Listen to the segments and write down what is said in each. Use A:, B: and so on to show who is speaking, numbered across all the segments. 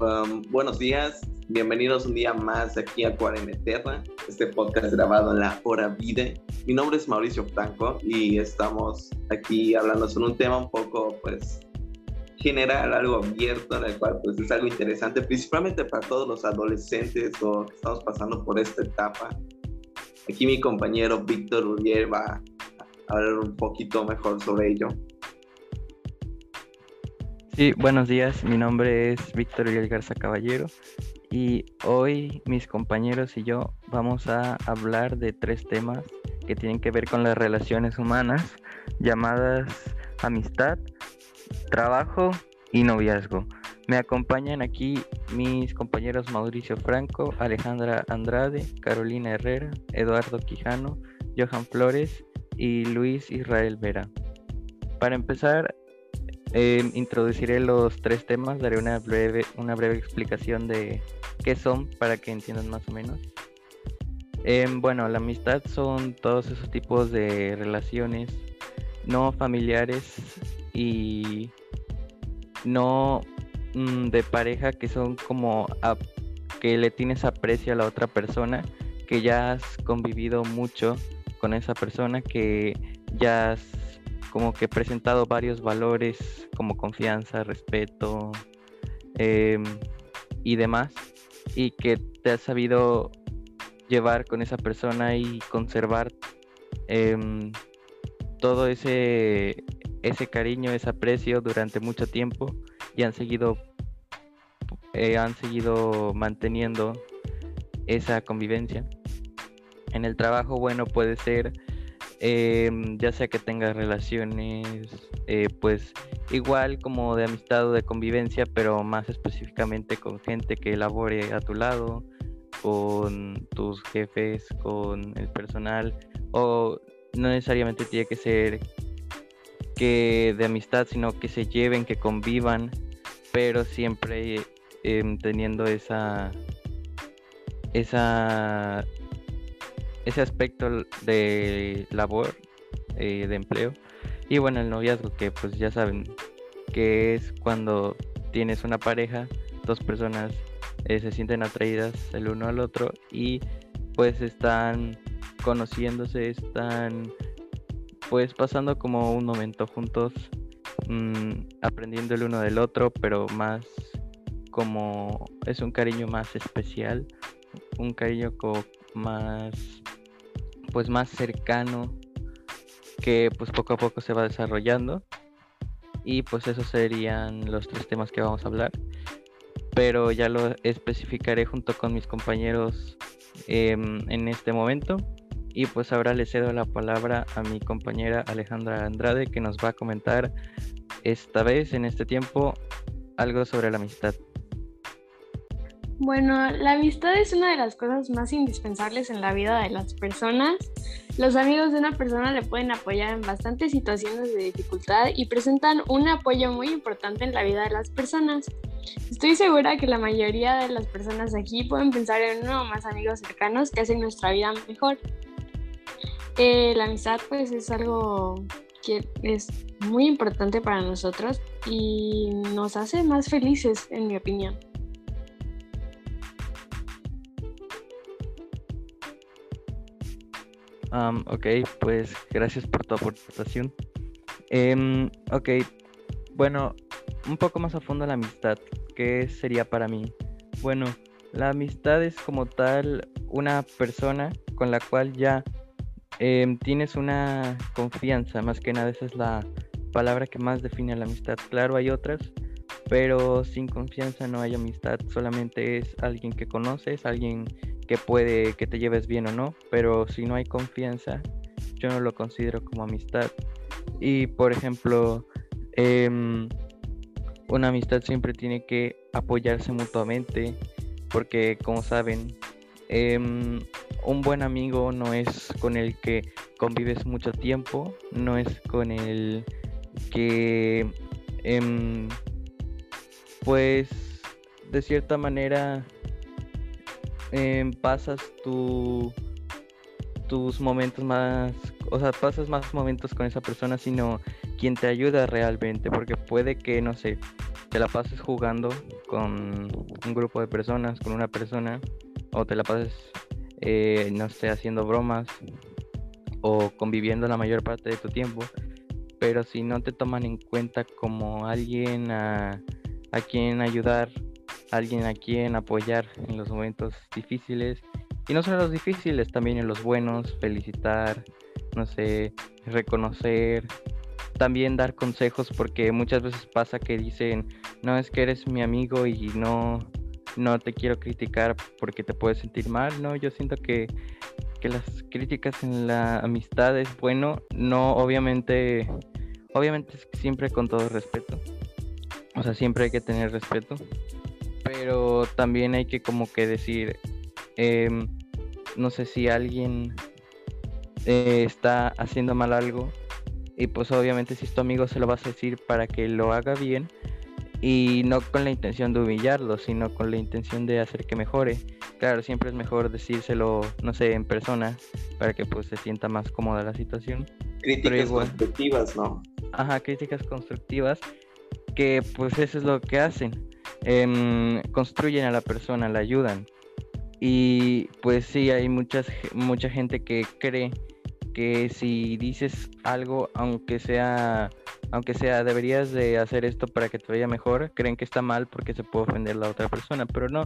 A: um, buenos días, bienvenidos un día más aquí a Cuarentena, este podcast grabado en la hora vida. Mi nombre es Mauricio Franco y estamos aquí hablando sobre un tema un poco, pues, general, algo abierto, en el cual, pues, es algo interesante, principalmente para todos los adolescentes o que estamos pasando por esta etapa. Aquí mi compañero Víctor Uriel va a hablar un poquito mejor sobre ello.
B: Sí, buenos días. Mi nombre es Víctor Uriel Garza Caballero y hoy mis compañeros y yo vamos a hablar de tres temas que tienen que ver con las relaciones humanas llamadas amistad, trabajo y noviazgo. Me acompañan aquí mis compañeros Mauricio Franco, Alejandra Andrade, Carolina Herrera, Eduardo Quijano, Johan Flores y Luis Israel Vera. Para empezar, Em, introduciré los tres temas, daré una breve, una breve explicación de qué son para que entiendan más o menos. Em, bueno, la amistad son todos esos tipos de relaciones no familiares y no mm, de pareja que son como que le tienes aprecio a la otra persona, que ya has convivido mucho con esa persona, que ya has como que he presentado varios valores como confianza, respeto em, y demás, y que te has sabido llevar con esa persona y conservar em, todo ese, ese cariño, ese aprecio durante mucho tiempo y han seguido, eh, han seguido manteniendo esa convivencia. En el trabajo, bueno, puede ser Em, ya sea que tengas relaciones, eh, pues igual como de amistad o de convivencia, pero más específicamente con gente que elabore a tu lado, con tus jefes, con el personal, o no necesariamente tiene que ser que de amistad, sino que se lleven, que convivan, pero siempre em, teniendo esa esa ese aspecto de labor, eh, de empleo. Y bueno, el noviazgo, que pues ya saben que es cuando tienes una pareja, dos personas eh, se sienten atraídas el uno al otro y pues están conociéndose, están pues pasando como un momento juntos, mm, aprendiendo el uno del otro, pero más como es un cariño más especial, un cariño como más pues más cercano que pues poco a poco se va desarrollando. Y pues esos serían los tres temas que vamos a hablar. Pero ya lo especificaré junto con mis compañeros em, en este momento. Y pues ahora le cedo la palabra a mi compañera Alejandra Andrade que nos va a comentar esta vez en este tiempo algo sobre la amistad.
C: Bueno, la amistad es una de las cosas más indispensables en la vida de las personas. Los amigos de una persona le pueden apoyar en bastantes situaciones de dificultad y presentan un apoyo muy importante en la vida de las personas. Estoy segura que la mayoría de las personas aquí pueden pensar en uno o más amigos cercanos que hacen nuestra vida mejor. Eh, la amistad pues es algo que es muy importante para nosotros y nos hace más felices, en mi opinión.
B: Ok, pues gracias por tu aportación. Em, ok, bueno, un poco más a fondo la amistad. ¿Qué sería para mí? Bueno, la amistad es como tal una persona con la cual ya em, tienes una confianza, más que nada esa es la palabra que más define la amistad. Claro, hay otras, pero sin confianza no hay amistad, solamente es alguien que conoces, alguien que puede que te lleves bien o no, pero si no hay confianza, yo no lo considero como amistad. Y por ejemplo, em, una amistad siempre tiene que apoyarse mutuamente, porque como saben, em, un buen amigo no es con el que convives mucho tiempo, no es con el que, em, pues, de cierta manera Em, pasas tu, tus momentos más o sea, pasas más momentos con esa persona, sino quien te ayuda realmente, porque puede que, no sé, te la pases jugando con un grupo de personas, con una persona, o te la pases, eh, no sé, haciendo bromas, o conviviendo la mayor parte de tu tiempo, pero si no te toman en cuenta como alguien a, a quien ayudar, alguien a quien apoyar en los momentos difíciles, y no solo los difíciles, también en los buenos, felicitar, no sé, reconocer, también dar consejos porque muchas veces pasa que dicen, no es que eres mi amigo y no, no te quiero criticar porque te puedes sentir mal, no, yo siento que, que las críticas en la amistad es bueno, no obviamente, obviamente siempre con todo respeto, o sea, siempre hay que tener respeto, pero también hay que como que decir, em, no sé si alguien eh, está haciendo mal algo y pues obviamente si es tu amigo se lo vas a decir para que lo haga bien y no con la intención de humillarlo, sino con la intención de hacer que mejore. Claro, siempre es mejor decírselo, no sé, en persona, para que pues se sienta más cómoda la situación.
A: Críticas constructivas, ¿no?
B: Ajá, críticas constructivas, que pues eso es lo que hacen. Em, construyen a la persona, la ayudan. Y pues sí, hay muchas, mucha gente que cree que si dices algo, aunque sea, aunque sea, deberías de hacer esto para que te vaya mejor, creen que está mal porque se puede ofender la otra persona, pero no,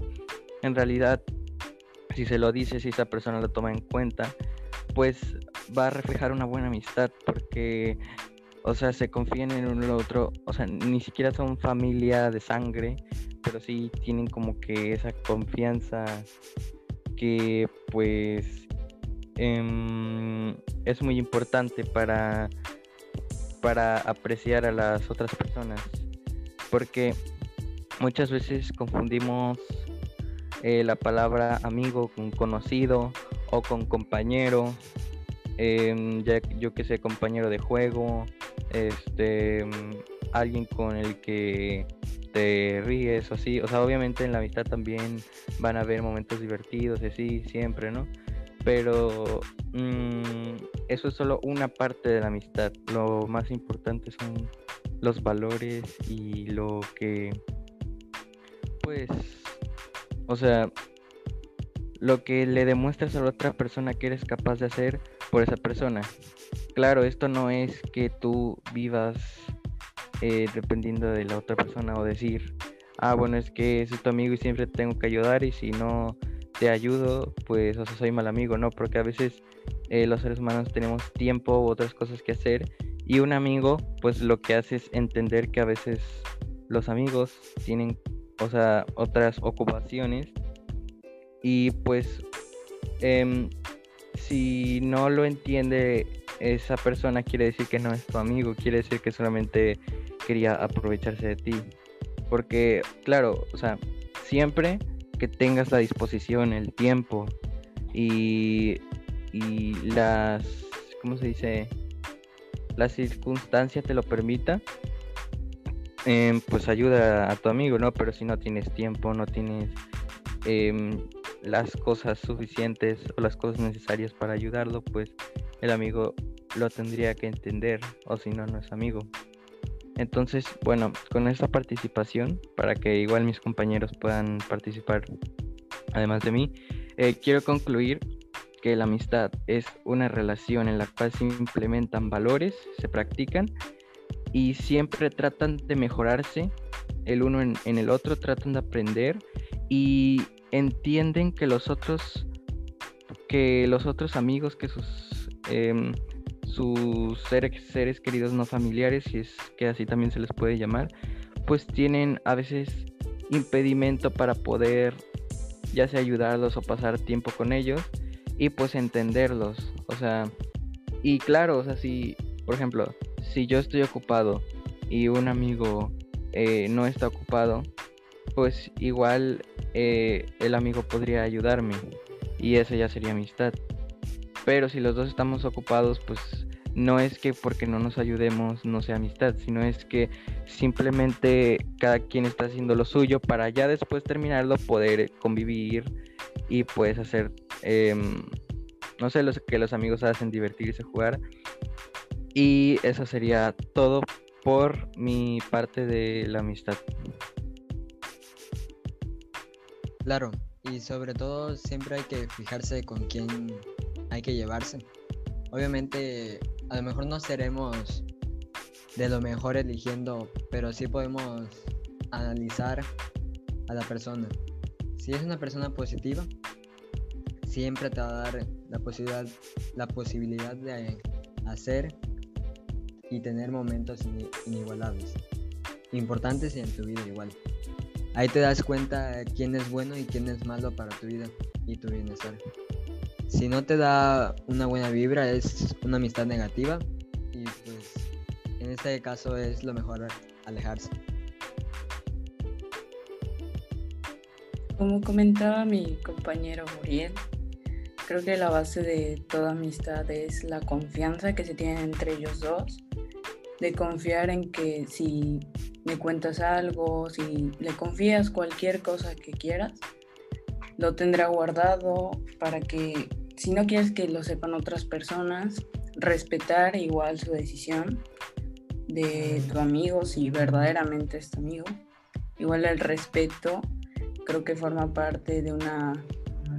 B: en realidad, si se lo dices, si esa persona lo toma en cuenta, pues va a reflejar una buena amistad, porque, o sea, se confían en uno y otro, o sea, ni siquiera son familia de sangre, pero sí tienen como que esa confianza que pues em, es muy importante para, para apreciar a las otras personas. Porque muchas veces confundimos eh, la palabra amigo con conocido o con compañero. Em, ya yo que sé, compañero de juego, este, alguien con el que te ríes o así. O sea, obviamente en la amistad también van a haber momentos divertidos y así, siempre, ¿no? Pero mm, eso es solo una parte de la amistad. Lo más importante son los valores y lo que, pues, o sea, lo que le demuestras a la otra persona que eres capaz de hacer por esa persona. Claro, esto no es que tú vivas eh, dependiendo de la otra persona o decir, ah, bueno, es que es tu amigo y siempre tengo que ayudar y si no te ayudo, pues, o sea, soy mal amigo, ¿no? Porque a veces eh, los seres humanos tenemos tiempo u otras cosas que hacer y un amigo, pues, lo que hace es entender que a veces los amigos tienen, o sea, otras ocupaciones y pues, em, si no lo entiende esa persona quiere decir que no es tu amigo, quiere decir que solamente quería aprovecharse de ti. Porque, claro, o sea, siempre que tengas la disposición, el tiempo y, y las, ¿cómo se dice? La circunstancia te lo permita, em, pues ayuda a tu amigo, ¿no? Pero si no tienes tiempo, no tienes em, las cosas suficientes o las cosas necesarias para ayudarlo, pues el amigo lo tendría que entender o si no, no es amigo. Entonces, bueno, con esta participación, para que igual mis compañeros puedan participar, además de mí, eh, quiero concluir que la amistad es una relación en la cual se implementan valores, se practican y siempre tratan de mejorarse el uno en, el otro, tratan de aprender y entienden que los otros, que los otros amigos, que sus em, sus seres, seres queridos no familiares, si es que así también se les puede llamar, pues tienen a veces impedimento para poder ya sea ayudarlos o pasar tiempo con ellos y pues entenderlos, o sea, y claro, o sea, si, por ejemplo, si yo estoy ocupado y un amigo eh, no está ocupado, pues igual eh, el amigo podría ayudarme y eso ya sería amistad. Pero si los dos estamos ocupados, pues no es que porque no nos ayudemos no sea amistad, sino es que simplemente cada quien está haciendo lo suyo para ya después terminarlo poder convivir y pues hacer, em, no sé, los que los amigos hacen divertirse, jugar. Y eso sería todo por mi parte de la amistad.
D: Claro, y sobre todo siempre hay que fijarse con quién hay que llevarse. Obviamente, a lo mejor no seremos de lo mejor eligiendo, pero sí podemos analizar a la persona. Si es una persona positiva, siempre te va a dar la posibilidad, la posibilidad de hacer y tener momentos inigualables, importantes en tu vida igual. Ahí te das cuenta quién es bueno y quién es malo para tu vida y tu bienestar. Si no te da una buena vibra es una amistad negativa y pues en este caso es lo mejor alejarse.
E: Como comentaba mi compañero Muriel, creo que la base de toda amistad es la confianza que se tiene entre ellos dos, de confiar en que si me cuentas algo, si le confías cualquier cosa que quieras, lo tendrá guardado para que si no quieres que lo sepan otras personas, respetar igual su decisión de tu amigo, si verdaderamente es tu amigo. Igual el respeto creo que forma parte de una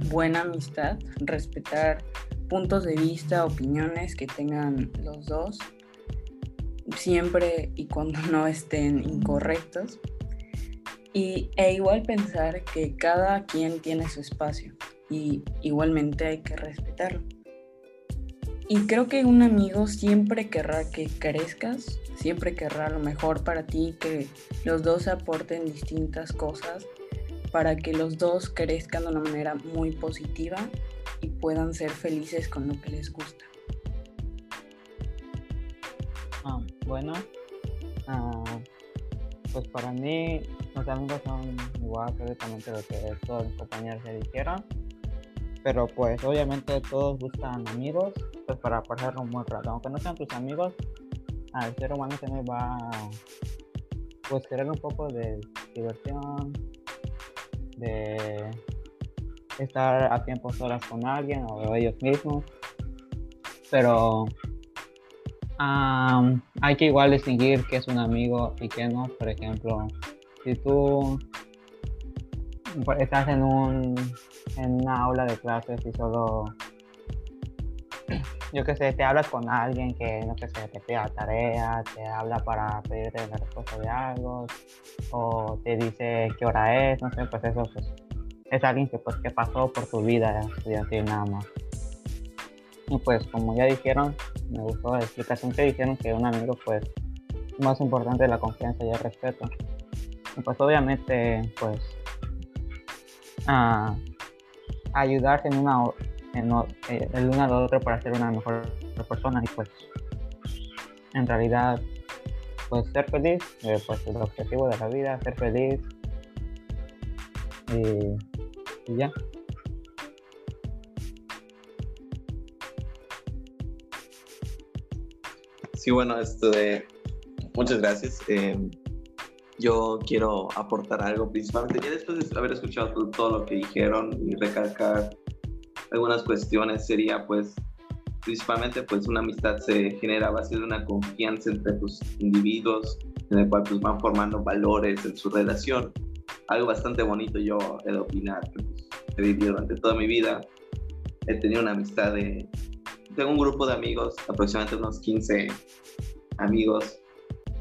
E: buena amistad, respetar puntos de vista, opiniones que tengan los dos, siempre y cuando no estén incorrectos. Y, e igual pensar que cada quien tiene su espacio y igualmente hay que respetarlo. Y creo que un amigo siempre querrá que crezcas, siempre querrá lo mejor para ti, que los dos aporten distintas cosas para que los dos crezcan de una manera muy positiva y puedan ser felices con lo que les gusta.
F: Ah, bueno, ah, pues para mí los amigos son igual prácticamente lo que todos mis compañeros se dijeron pero pues obviamente todos buscan amigos pues para pasar un buen rato. Aunque no sean tus amigos al ser humano también va pues querer un poco de diversión de estar a tiempo solas con alguien o ellos mismos. Pero hay que igual distinguir qué es un amigo y qué no por ejemplo si tú estás en un en una aula de clases y solo yo que sé, te hablas con alguien que no sé, te pida tarea, te habla para pedirte la respuesta de algo, o te dice qué hora es, no sé, pues eso pues, es alguien que pues que pasó por tu vida estudiantil nada más. Y pues como ya dijeron, me gustó la explicación que dijeron que un amigo pues más importante la confianza y el respeto. Y pues obviamente pues ah, ayudarse en una en, eh, el uno al otro para ser una mejor persona y pues en realidad pues ser feliz eh, pues el objetivo de la vida ser feliz y ya
A: sí bueno esto de muchas gracias eh, yo quiero aportar algo, principalmente ya después de haber escuchado todo, lo que dijeron y recalcar algunas cuestiones, sería pues principalmente pues una amistad se genera a base de una confianza entre tus individuos, en el cual pues van formando valores en su relación. Algo bastante bonito yo he de opinar, que pues, he vivido durante toda mi vida. He tenido una amistad de... Tengo un grupo de amigos, aproximadamente unos 15 amigos,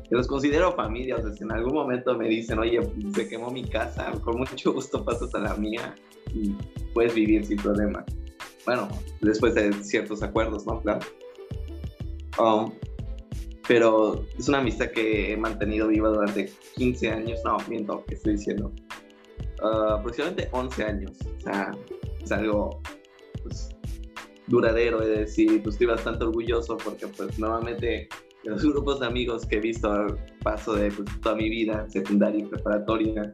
A: que los considero familia, o sea, en algún momento me dicen, oye, se quemó mi casa, con mucho gusto pasas a la mía y puedes vivir sin problema. Bueno, después de ciertos acuerdos, ¿no? Claro. Um, pero es una amistad que he mantenido viva durante 15 años, no, miento, que estoy diciendo. Uh, aproximadamente 11 años, o sea, es algo pues, duradero, de decir, pues estoy bastante orgulloso porque pues nuevamente los grupos de amigos que he visto a paso de pues, toda mi vida, secundaria y preparatoria,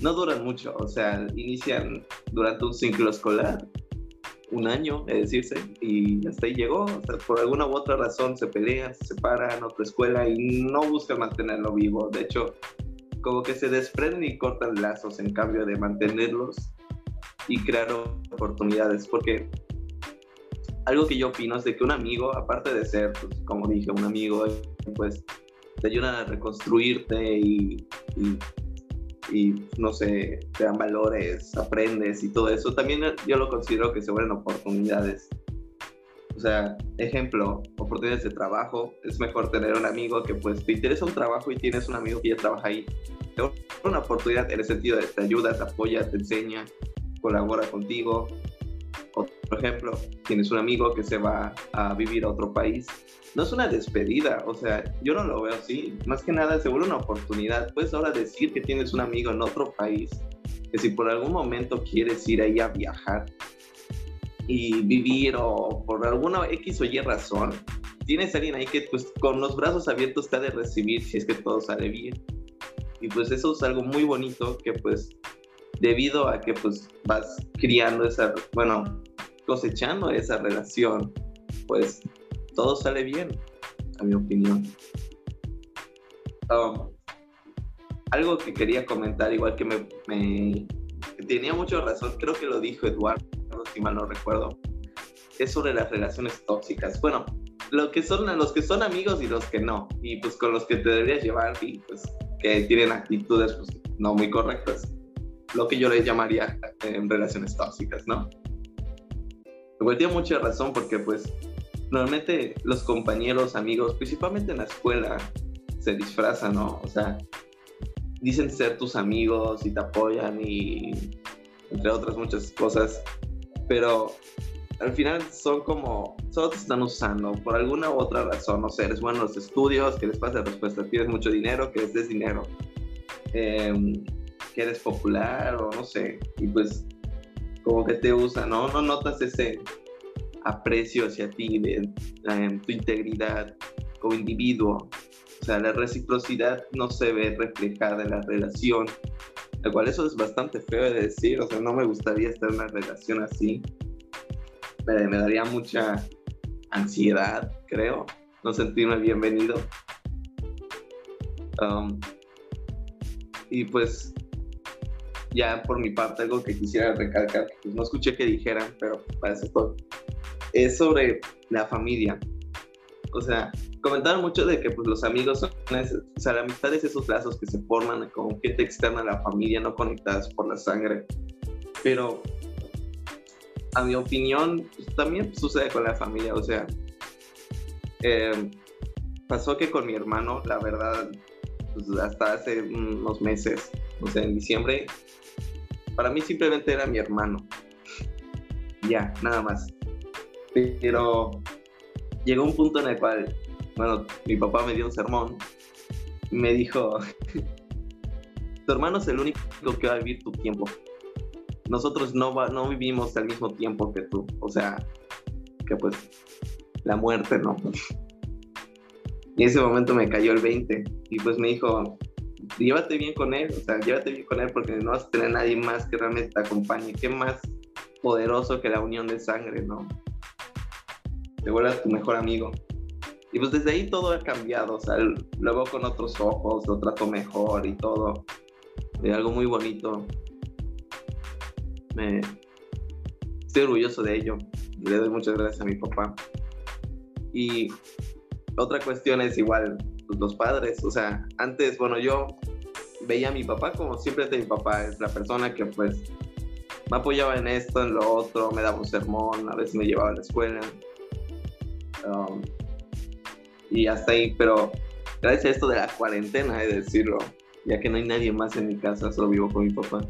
A: no duran mucho, o sea, inician durante un ciclo escolar, un año, es decirse, y hasta ahí llegó, o sea, por alguna u otra razón se pelean, se separan, otra escuela y no buscan mantenerlo vivo, de hecho, como que se desprenden y cortan lazos en cambio de mantenerlos y crear oportunidades, porque algo que yo opino es de que un amigo, aparte de ser, pues, como dije, un amigo, pues te ayuda a reconstruirte y, y, y, no sé, te dan valores, aprendes y todo eso. También yo lo considero que se vuelven oportunidades. O sea, ejemplo, oportunidades de trabajo. Es mejor tener un amigo que pues te interesa un trabajo y tienes un amigo que ya trabaja ahí. Te una oportunidad en el sentido de te ayuda, te apoya, te enseña, colabora contigo, por ejemplo, tienes un amigo que se va a vivir a otro país, no es una despedida, o sea, yo no lo veo así, más que nada se vuelve una oportunidad. Puedes ahora decir que tienes un amigo en otro país, que si por algún momento quieres ir ahí a viajar y vivir o por alguna X o Y razón, tienes a alguien ahí que pues con los brazos abiertos te ha de recibir si es que todo sale bien. Y pues eso es algo muy bonito que pues debido a que pues vas criando esa, bueno, cosechando esa relación, pues todo sale bien, a mi opinión. Um, algo que quería comentar, igual que me, tenía mucha razón, creo que lo dijo Eduardo, si mal no recuerdo, es sobre las relaciones tóxicas. Bueno, lo que son los que son amigos y los que no, y pues con los que te deberías llevar y pues que tienen actitudes pues no muy correctas lo que yo les llamaría eh, relaciones tóxicas, ¿no? Igual tiene mucha razón porque pues normalmente los compañeros, amigos, principalmente en la escuela, se disfrazan, ¿no? O sea, dicen ser tus amigos y te apoyan y entre otras muchas cosas, pero al final son como, solo te están usando por alguna u otra razón, no sé, eres bueno en los estudios, que les pase respuesta, tienes mucho dinero, que les des dinero. Eh, que eres popular o no sé, y pues como que te usa, ¿no? No notas ese aprecio hacia ti, de, tu integridad como individuo. O sea, la reciprocidad no se ve reflejada en la relación, lo cual eso es bastante feo de decir, o sea, no me gustaría estar en una relación así. Me, daría mucha ansiedad, creo, no sentirme bienvenido. Um, y pues ya por mi parte algo que quisiera recalcar, pues, no escuché que dijeran, pero parece todo, es sobre la familia. O sea, comentaron mucho de que pues, los amigos son, o sea, la amistad es esos lazos que se forman con gente externa a la familia, no conectadas por la sangre. Pero, a mi opinión, pues, también sucede con la familia. O sea, eh, pasó que con mi hermano, la verdad, pues, hasta hace unos meses, o sea, en diciembre, para mí simplemente era mi hermano. Ya, nada más. Pero llegó un punto en el cual, bueno, mi papá me dio un sermón. Me dijo, tu hermano es el único que va a vivir tu tiempo. Nosotros no, no vivimos al mismo tiempo que tú. O sea, que pues la muerte, ¿no? Y ese momento me cayó el 20 y pues me dijo, llévate bien con él, o sea, llévate bien con él porque no vas a tener nadie más que realmente te acompañe. Qué más poderoso que la unión de sangre, ¿no? Te vuelvas tu mejor amigo. Y pues desde ahí todo ha cambiado, o sea, lo veo con otros ojos, lo trato mejor y todo. De algo muy bonito. Me... Estoy orgulloso de ello. Le doy muchas gracias a mi papá. Y otra cuestión es igual, pues, los padres. O sea, antes, bueno, yo veía a mi papá como siempre mi papá, es la persona que pues me apoyaba en esto, en lo otro, me daba un sermón, a veces me llevaba a la escuela. Um, y hasta ahí, pero gracias a esto de la cuarentena, he de decirlo, ya que no hay nadie más en mi casa, solo vivo con mi papá.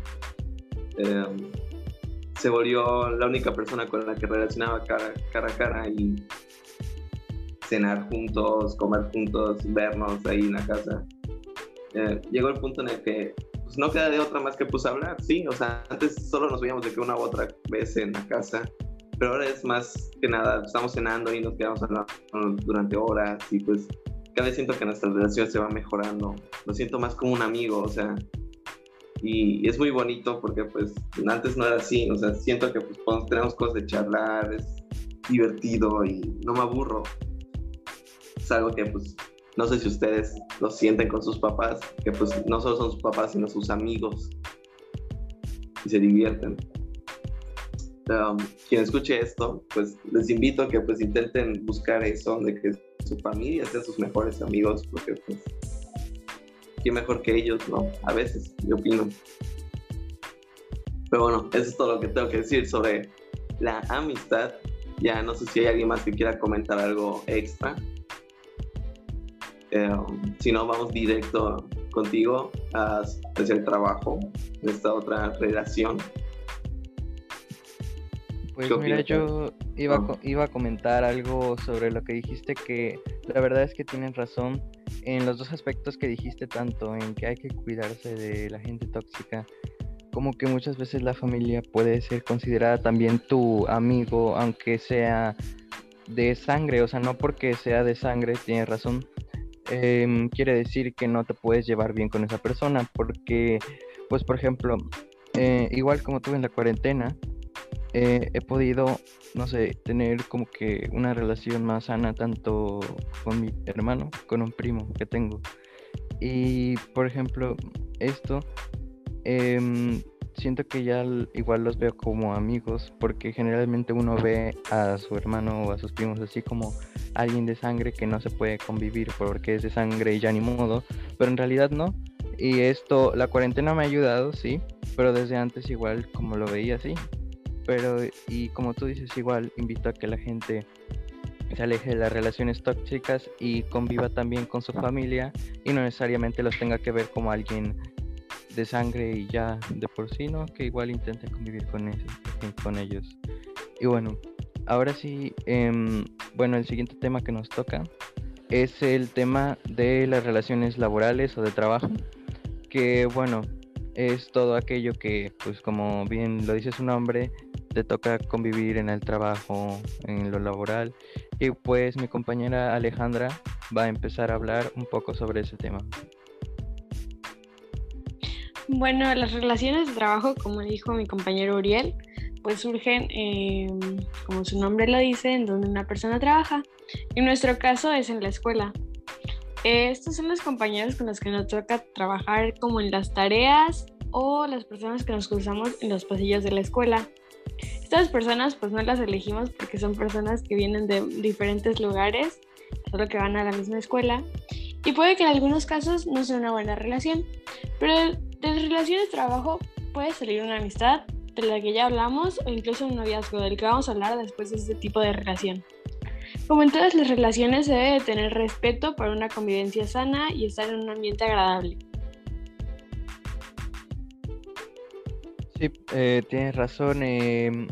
A: Um, se volvió la única persona con la que relacionaba cara, cara a cara y cenar juntos, comer juntos, vernos ahí en la casa. Eh, llegó el punto en el que pues, no queda de otra más que pues hablar, sí, o sea, antes solo nos veíamos de que una u otra vez en la casa, pero ahora es más que nada, estamos cenando y nos quedamos hablando durante horas y pues cada vez siento que nuestra relación se va mejorando, lo siento más como un amigo, o sea, y, es muy bonito porque pues antes no era así, o sea, siento que pues tenemos cosas de charlar, es divertido y no me aburro, es algo que pues no sé si ustedes lo sienten con sus papás, que pues no solo son sus papás, sino sus amigos y se divierten. um, quien escuche esto, pues les invito a que pues intenten buscar eso, de que su familia sea sus mejores amigos, porque pues, ¿quién mejor que ellos, no? A veces, yo opino. Pero bueno, eso es todo lo que tengo que decir sobre la amistad. Ya no sé si hay alguien más que quiera comentar algo extra. Eh, si no, vamos directo contigo hacia el trabajo, de esta otra relación.
B: Pues mira, yo iba, a, iba a comentar algo sobre lo que dijiste, que la verdad es que tienen razón en los dos aspectos que dijiste, tanto en que hay que cuidarse de la gente tóxica, como que muchas veces la familia puede ser considerada también tu amigo, aunque sea de sangre, o sea, no porque sea de sangre, tienes razón, em, quiere decir que no te puedes llevar bien con esa persona, porque, pues, por ejemplo, eh, igual como tuve en la cuarentena, eh, he podido, no sé, tener como que una relación más sana tanto con mi hermano, con un primo que tengo. Y, por ejemplo, esto, em, siento que ya igual los veo como amigos, porque generalmente uno ve a su hermano o a sus primos así como alguien de sangre que no se puede convivir porque es de sangre y ya ni modo, pero en realidad no. Y esto, la cuarentena me ha ayudado, sí, pero desde antes igual como lo veía así, pero, y como tú dices, igual invito a que la gente se aleje de las relaciones tóxicas y conviva también con su familia y no necesariamente los tenga que ver como alguien de sangre y ya de por sí, ¿no? Que igual intente convivir con, con ellos. Y bueno, ahora sí, em, bueno, el siguiente tema que nos toca es el tema de las relaciones laborales o de trabajo, que bueno, es todo aquello que, pues como bien lo dice su nombre, te toca convivir en el trabajo, en lo laboral. Y pues mi compañera Alejandra va a empezar a hablar un poco sobre ese tema.
C: Bueno, las relaciones de trabajo, como dijo mi compañero Uriel, pues surgen, em, como su nombre lo dice, en donde una persona trabaja. En nuestro caso es en la escuela. Estos son los compañeros con los que nos toca trabajar como en las tareas o las personas que nos cruzamos en los pasillos de la escuela. Estas personas pues no las elegimos porque son personas que vienen de diferentes lugares, solo que van a la misma escuela y puede que en algunos casos no sea una buena relación, pero de las relaciones de trabajo puede salir una amistad de la que ya hablamos o incluso un noviazgo del que vamos a hablar después de este tipo de relación. Como en todas las relaciones, se debe tener respeto para una convivencia sana y estar en un ambiente agradable.
B: Sí, eh, tienes razón. Em,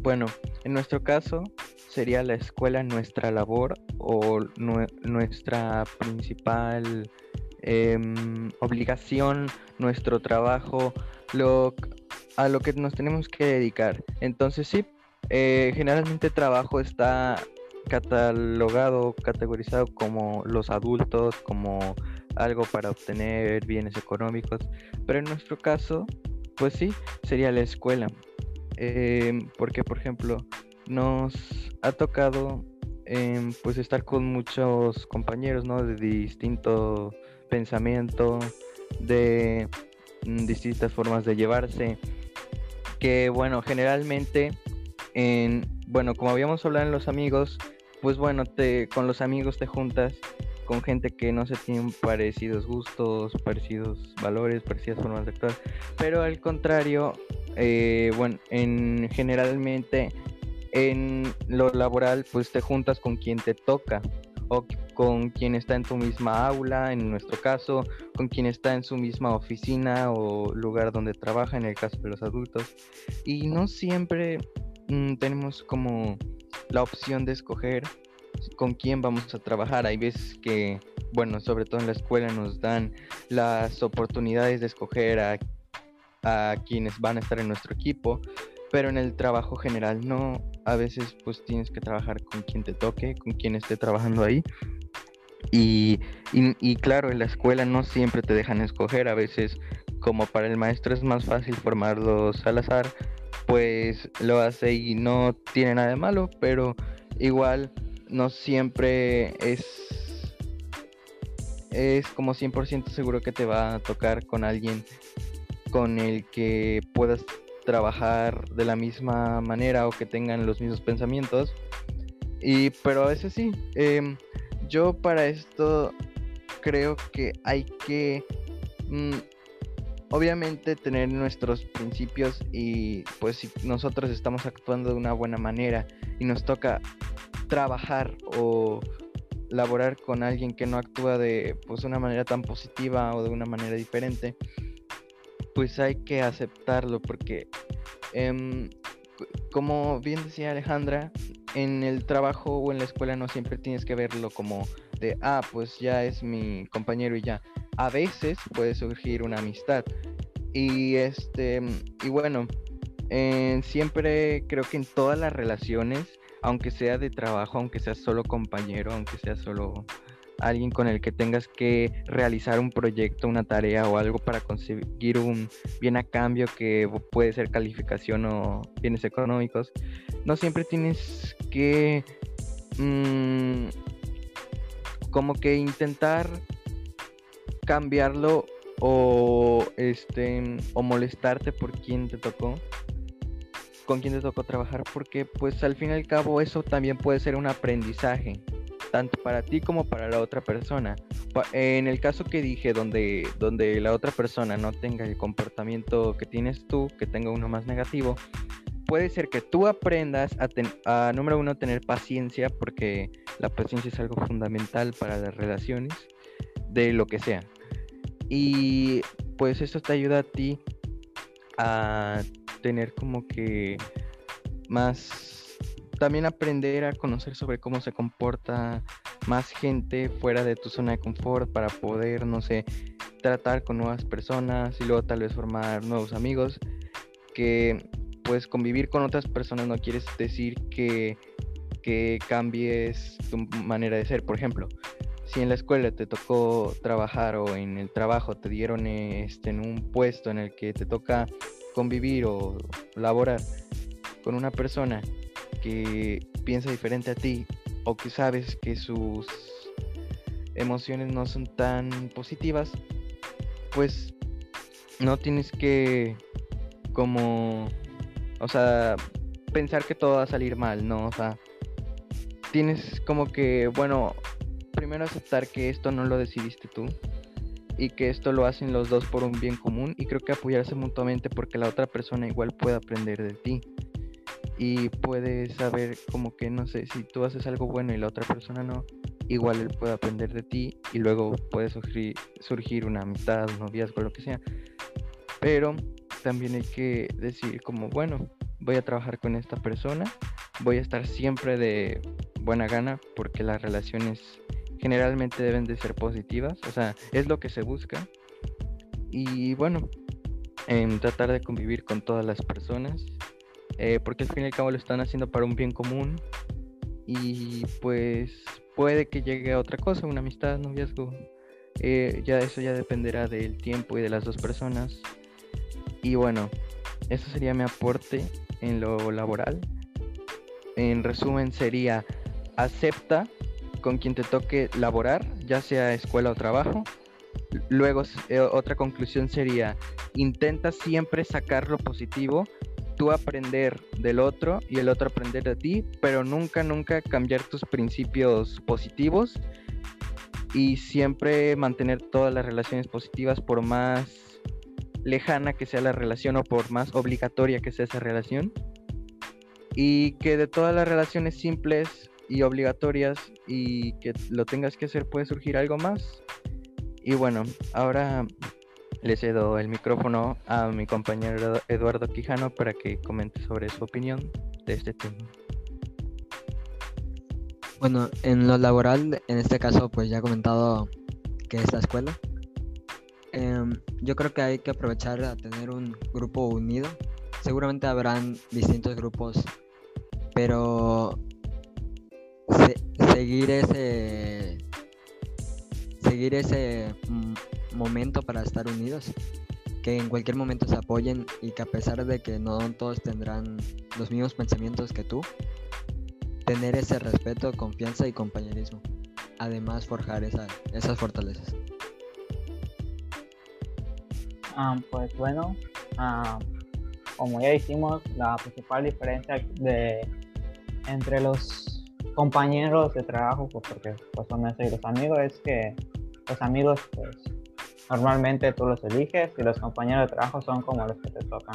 B: bueno, en nuestro caso sería la escuela nuestra labor o nuestra principal em, obligación, nuestro trabajo, a lo que nos tenemos que dedicar. Entonces sí, eh, generalmente trabajo está catalogado, categorizado como los adultos, como algo para obtener bienes económicos, pero en nuestro caso, pues sí, sería la escuela. Em, porque, por ejemplo, nos ha tocado em, pues estar con muchos compañeros, ¿no? De distinto pensamiento, de mm, distintas formas de llevarse, que bueno, generalmente en, bueno, como habíamos hablado en los amigos, pues bueno, te, con los amigos te juntas con gente que no se tienen parecidos gustos, parecidos valores, parecidas formas de actuar, pero al contrario, eh, bueno, en generalmente en lo laboral, pues te juntas con quien te toca o con quien está en tu misma aula, en nuestro caso, con quien está en su misma oficina o lugar donde trabaja, en el caso de los adultos. Y no siempre mm, tenemos como la opción de escoger con quién vamos a trabajar. Hay veces que, bueno, sobre todo en la escuela nos dan las oportunidades de escoger a, a quienes van a estar en nuestro equipo, pero en el trabajo general no. A veces pues tienes que trabajar con quien te toque, con quien esté trabajando ahí. Y, y, claro, en la escuela no siempre te dejan escoger, a veces como para el maestro es más fácil formarlos al azar, pues lo hace y no tiene nada de malo, pero igual no siempre es es como 100% seguro que te va a tocar con alguien con el que puedas trabajar de la misma manera o que tengan los mismos pensamientos. Y, pero a veces sí. em, yo para esto creo que hay que mm, obviamente tener nuestros principios y pues si nosotros estamos actuando de una buena manera y nos toca trabajar o laborar con alguien que no actúa de pues una manera tan positiva o de una manera diferente, pues hay que aceptarlo porque em, como bien decía Alejandra, en el trabajo o en la escuela no siempre tienes que verlo como de, ah, pues ya es mi compañero y ya. A veces puede surgir una amistad. Y este, y bueno, siempre creo que en todas las relaciones, aunque sea de trabajo, aunque sea solo compañero, aunque sea solo alguien con el que tengas que realizar un proyecto, una tarea o algo para conseguir un bien a cambio que puede ser calificación o bienes económicos, no siempre tienes que mm, como que intentar cambiarlo o este o molestarte por quien te tocó con quien te tocó trabajar porque pues al fin y al cabo eso también puede ser un aprendizaje tanto para ti como para la otra persona. En el caso que dije donde donde la otra persona no tenga el comportamiento que tienes tú que tenga uno más negativo puede ser que tú aprendas a, número uno tener paciencia porque la paciencia es algo fundamental para las relaciones de lo que sea. Y pues eso te ayuda a ti a tener como que más también aprender a conocer sobre cómo se comporta más gente fuera de tu zona de confort para poder, no sé, tratar con nuevas personas y luego tal vez formar nuevos amigos que pues convivir con otras personas no quieres decir que, que cambies tu manera de ser. Por ejemplo, si en la escuela te tocó trabajar o en el trabajo te dieron este, en un puesto en el que te toca convivir o laborar con una persona que piensa diferente a ti o que sabes que sus emociones no son tan positivas, pues no tienes que como, o sea, pensar que todo va a salir mal, ¿no? O sea, tienes como que, bueno, primero aceptar que esto no lo decidiste tú y que esto lo hacen los dos por un bien común y creo que apoyarse mutuamente porque la otra persona igual puede aprender de ti y puede saber como que no sé si tú haces algo bueno y la otra persona no igual él puede aprender de ti y luego puede surgir, surgir una amistad un noviazgo lo que sea pero también hay que decir como bueno voy a trabajar con esta persona voy a estar siempre de buena gana porque las relaciones generalmente deben de ser positivas, o sea, es lo que se busca. Y bueno, en tratar de convivir con todas las personas, eh, porque al fin y al cabo lo están haciendo para un bien común. Y pues puede que llegue a otra cosa, una amistad, noviazgo. Eh, ya eso ya dependerá del tiempo y de las dos personas. Y bueno, eso sería mi aporte en lo laboral. En resumen sería, acepta con quien te toque laborar, ya sea escuela o trabajo. Luego, eh, otra conclusión sería, intenta siempre sacar lo positivo, tú aprender del otro y el otro aprender de ti, pero nunca, nunca cambiar tus principios positivos y siempre mantener todas las relaciones positivas por más lejana que sea la relación o por más obligatoria que sea esa relación. Y que de todas las relaciones simples y obligatorias y que lo tengas que hacer puede surgir algo más. Y bueno, ahora le cedo el micrófono a mi compañero Eduardo Quijano para que comente sobre su opinión de este tema.
D: Bueno, en lo laboral, en este caso, pues ya he comentado que es la escuela. Em, yo creo que hay que aprovechar a tener un grupo unido. Seguramente habrán distintos grupos, pero se- seguir ese seguir ese mm, momento para estar unidos que en cualquier momento se apoyen y que a pesar de que no todos tendrán los mismos pensamientos que tú tener ese respeto confianza y compañerismo. Además forjar esa- esas fortalezas.
F: Ah, pues bueno, ah, como ya dijimos, la principal diferencia de entre los compañeros de trabajo, pues porque pues, son y los amigos, es que los amigos, pues normalmente tú los eliges y los compañeros de trabajo son como los que te tocan.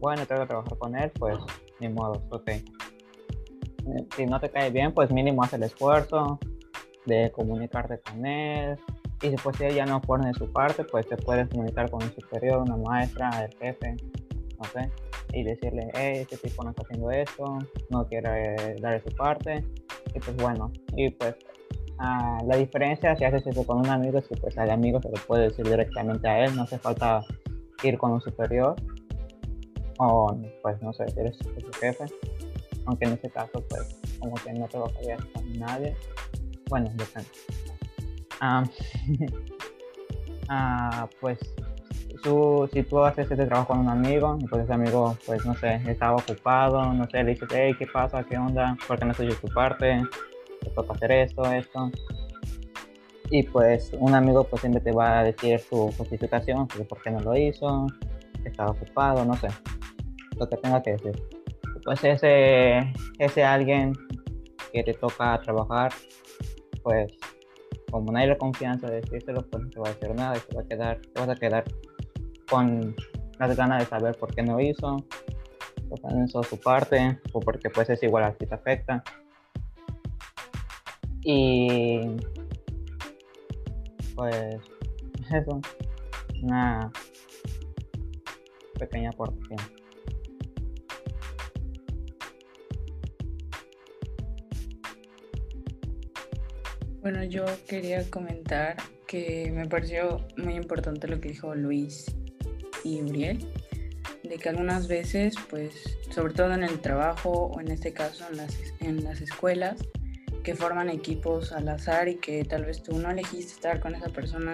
F: Bueno, tengo que trabajar con él, pues ni modo, ok. Si no te cae bien, pues mínimo haz el esfuerzo de comunicarte con él. Y después si él ya no pone de su parte, pues te puedes comunicar con un superior, una maestra, el jefe, sé, y decirle, hey, este tipo no está haciendo esto, no quiere dar su parte. Y pues bueno, y pues Ah, la diferencia si haces eso con un amigo es que pues al amigo se lo puede decir directamente a él, no hace falta ir con un superior o pues no sé, eres su jefe, aunque en ese caso pues como que no trabajarías con nadie, bueno, depende. Ah, ah, pues tú, si tú haces ese trabajo con un amigo, y pues ese amigo, pues no sé, estaba ocupado, no sé, le dices, hey, ¿qué pasa? ¿Qué onda? ¿Por qué no estoy yo tu parte? Te toca hacer esto, esto. Y pues un amigo pues siempre te va a decir su justificación, por qué no lo hizo, estaba ocupado, no sé, lo que tenga que decir. Pues ese, ese alguien que te toca trabajar, pues como no hay la confianza de decírselo, pues no te va a decir nada te, va a quedar, te vas a quedar con las ganas de saber por qué no hizo, por qué hizo su parte, o porque pues es igual a ti te afecta. Y pues eso, una pequeña aportación.
E: Bueno, yo quería comentar que me pareció muy importante lo que dijo Luis y Uriel, de que algunas veces, pues, sobre todo en el trabajo o en este caso en las, en las escuelas, que forman equipos al azar y que tal vez tú no elegiste estar con esa persona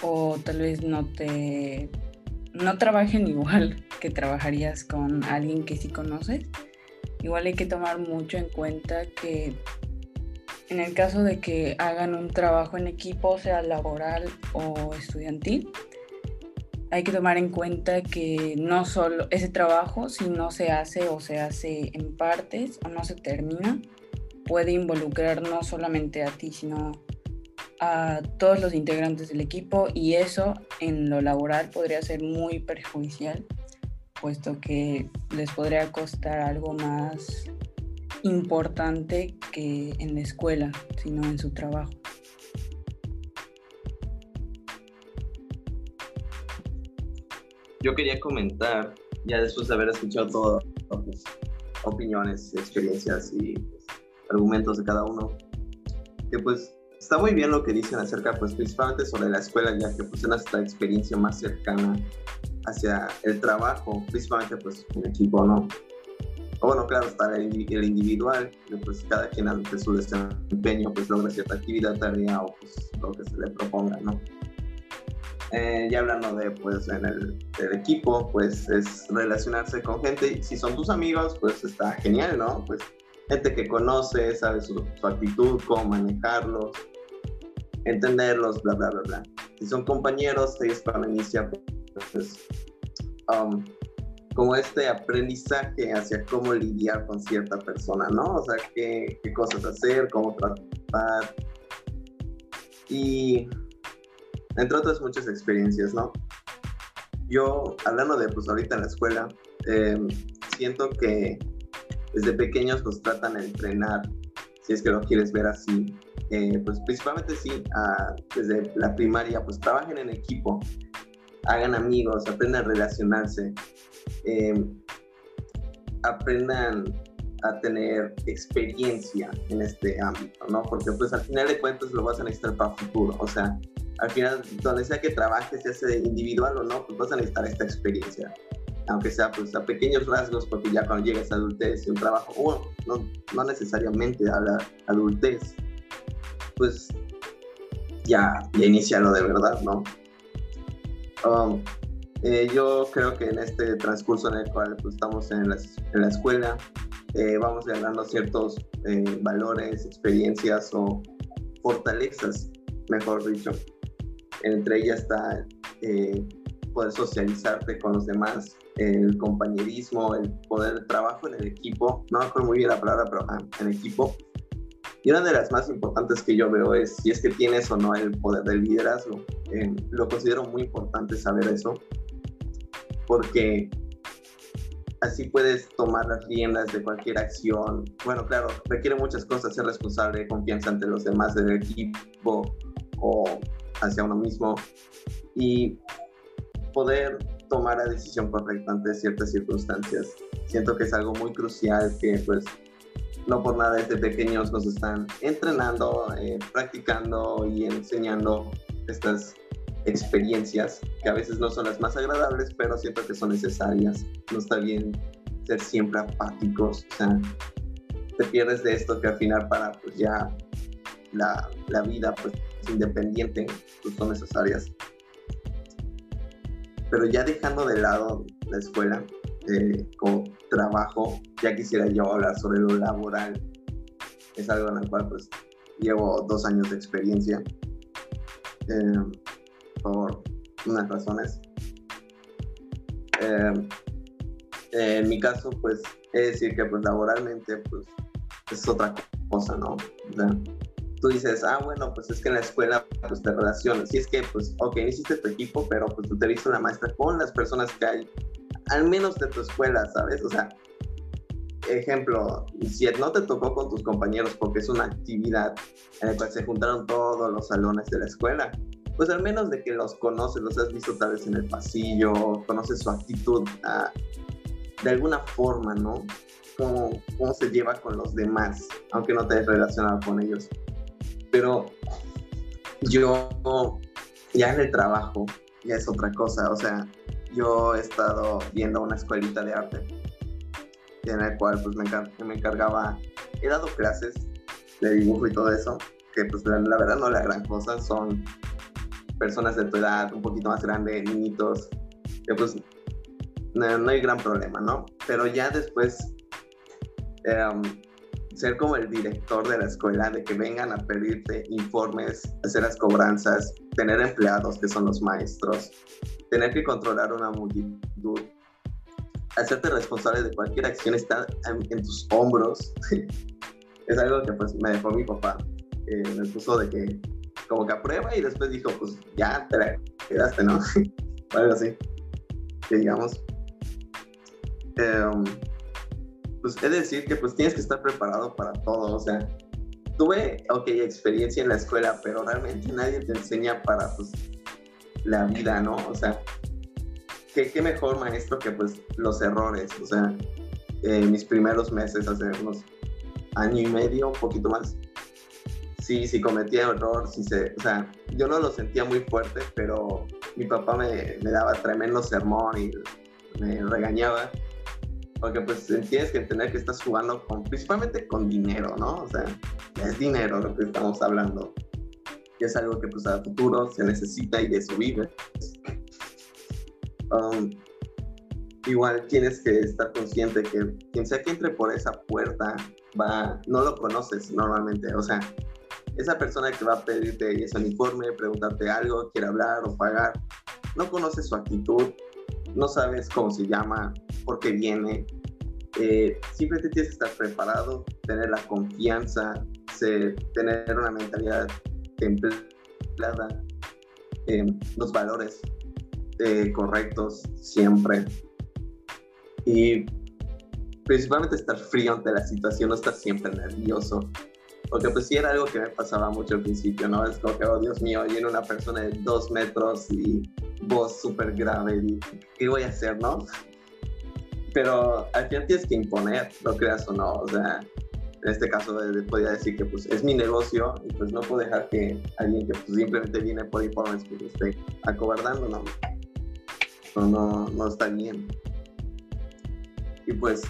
E: o tal vez no te no trabajen igual que trabajarías con alguien que sí conoces. Igual hay que tomar mucho en cuenta que en el caso de que hagan un trabajo en equipo, sea laboral o estudiantil, hay que tomar en cuenta que no solo ese trabajo, si no se hace o se hace en partes o no se termina, puede involucrar no solamente a ti, sino a todos los integrantes del equipo y eso en lo laboral podría ser muy perjudicial, puesto que les podría costar algo más importante que en la escuela, sino en su trabajo.
A: Yo quería comentar, ya después de haber escuchado todas pues, opiniones, experiencias y argumentos de cada uno, que pues está muy bien lo que dicen acerca, pues principalmente sobre la escuela, ya que pues es nuestra experiencia más cercana hacia el trabajo, principalmente pues en equipo, ¿no? O bueno, claro, está el, individual, que pues cada quien ante su desempeño pues logra cierta actividad, tarea o pues lo que se le proponga, ¿no? Eh, ya hablando de pues en el, equipo, pues es relacionarse con gente, si son tus amigos, pues está genial, ¿no? Pues gente que conoce, sabe su, actitud, cómo manejarlos, entenderlos, bla, bla, bla, bla. Si son compañeros, ellos van a iniciar pues, um, como este aprendizaje hacia cómo lidiar con cierta persona, ¿no? O sea, qué, qué cosas hacer, cómo tratar. Y entre otras muchas experiencias, ¿no? Yo, hablando de, pues ahorita en la escuela, eh, siento que desde pequeños nos tratan de entrenar, si es que lo quieres ver así. Eh, pues principalmente sí, desde la primaria, pues trabajen en equipo, hagan amigos, aprendan a relacionarse, em, aprendan a tener experiencia en este ámbito, ¿no? Porque pues al final de cuentas lo vas a necesitar para futuro, o sea, al final, donde sea que trabajes, ya sea individual o no, pues vas a necesitar esta experiencia aunque sea pues a pequeños rasgos, porque ya cuando llegues a adultez y un trabajo, o no, no necesariamente a la adultez, pues ya, ya inicia lo de verdad, ¿no? Um, eh, yo creo que en este transcurso en el cual pues, estamos en en la escuela, eh, vamos ganando ciertos eh, valores, experiencias o fortalezas, mejor dicho. Entre ellas está poder socializarte con los demás, el compañerismo, el poder de trabajo en el equipo, no me acuerdo muy bien la palabra, pero ah, en equipo. Y una de las más importantes que yo veo es si es que tienes o no el poder del liderazgo. Eh, lo considero muy importante saber eso, porque así puedes tomar las riendas de cualquier acción. Bueno, claro, requiere muchas cosas, ser responsable, de confianza ante los demás del equipo o hacia uno mismo y poder tomar la decisión correcta ante ciertas circunstancias. Siento que es algo muy crucial que pues no por nada desde pequeños nos están entrenando, eh, practicando y enseñando estas experiencias que a veces no son las más agradables, pero siento que son necesarias. No está bien ser siempre apáticos, o sea, te pierdes de esto que al final para pues ya la, la vida pues independiente pues son necesarias. Pero ya dejando de lado la escuela eh, como trabajo, ya quisiera yo hablar sobre lo laboral. Es algo en el cual pues llevo dos años de experiencia. Eh, por unas razones. Eh, en mi caso, pues, es decir que pues laboralmente, pues, es otra cosa, ¿no? Tú dices, ah, bueno, pues es que en la escuela, pues te relacionas. Y es que, pues, ok, no hiciste tu equipo, pero pues tú te viste la maestra con las personas que hay, al menos de tu escuela, ¿sabes? O sea, ejemplo, si no te tocó con tus compañeros porque es una actividad en la cual se juntaron todos los salones de la escuela, pues al menos de que los conoces, los has visto tal vez en el pasillo, conoces su actitud ah, de alguna forma, ¿no? Cómo, cómo se lleva con los demás, aunque no te hayas relacionado con ellos. Pero yo ya en el trabajo ya es otra cosa, o sea, yo he estado viendo una escuelita de arte en la cual pues me, me encargaba, he dado clases de dibujo y todo eso, que pues la, verdad no la gran cosa, son personas de tu edad, un poquito más grande, niñitos, que pues no, hay gran problema, ¿no? Pero ya después em, ser como el director de la escuela, de que vengan a pedirte informes, hacer las cobranzas, tener empleados que son los maestros, tener que controlar una multitud, hacerte responsable de cualquier acción está en, tus hombros, es algo que pues me dejó mi papá. Eh, me puso de que como que aprueba y después dijo, pues ya te la quedaste, ¿no? algo así. Que digamos. Em, pues de decir que pues tienes que estar preparado para todo, o sea, tuve, ok, experiencia en la escuela, pero realmente nadie te enseña para pues la vida, ¿no? O sea, ¿qué, qué mejor maestro que pues los errores, o sea, eh, mis primeros meses, hace unos año y medio, un poquito más, sí, sí cometía error, sí se, o sea, yo no lo sentía muy fuerte, pero mi papá me, me daba tremendo sermón y me regañaba, porque pues tienes que entender que estás jugando con, principalmente con dinero, ¿no? O sea, es dinero lo que estamos hablando. Y es algo que pues a futuro se necesita y de eso vive. Um, igual tienes que estar consciente que quien sea que entre por esa puerta va, no lo conoces normalmente, o sea, esa persona que va a pedirte ese uniforme, preguntarte algo, quiere hablar o pagar, no conoces su actitud, no sabes cómo se llama, por qué viene. Eh, simplemente tienes que estar preparado, tener la confianza, tener una mentalidad templada, eh, los valores eh, correctos siempre. Y principalmente estar frío ante la situación, no estar siempre nervioso. Porque pues sí era algo que me pasaba mucho al principio, ¿no? Es como que, oh Dios mío, viene una persona de dos metros y voz súper grave, y ¿qué voy a hacer, no? Pero al final tienes que imponer, lo creas o no, o sea, en este caso podría decir que pues es mi negocio y pues no puedo dejar que alguien que pues, simplemente viene por informes pues esté acobardando, ¿no? No, no, no está bien. Y pues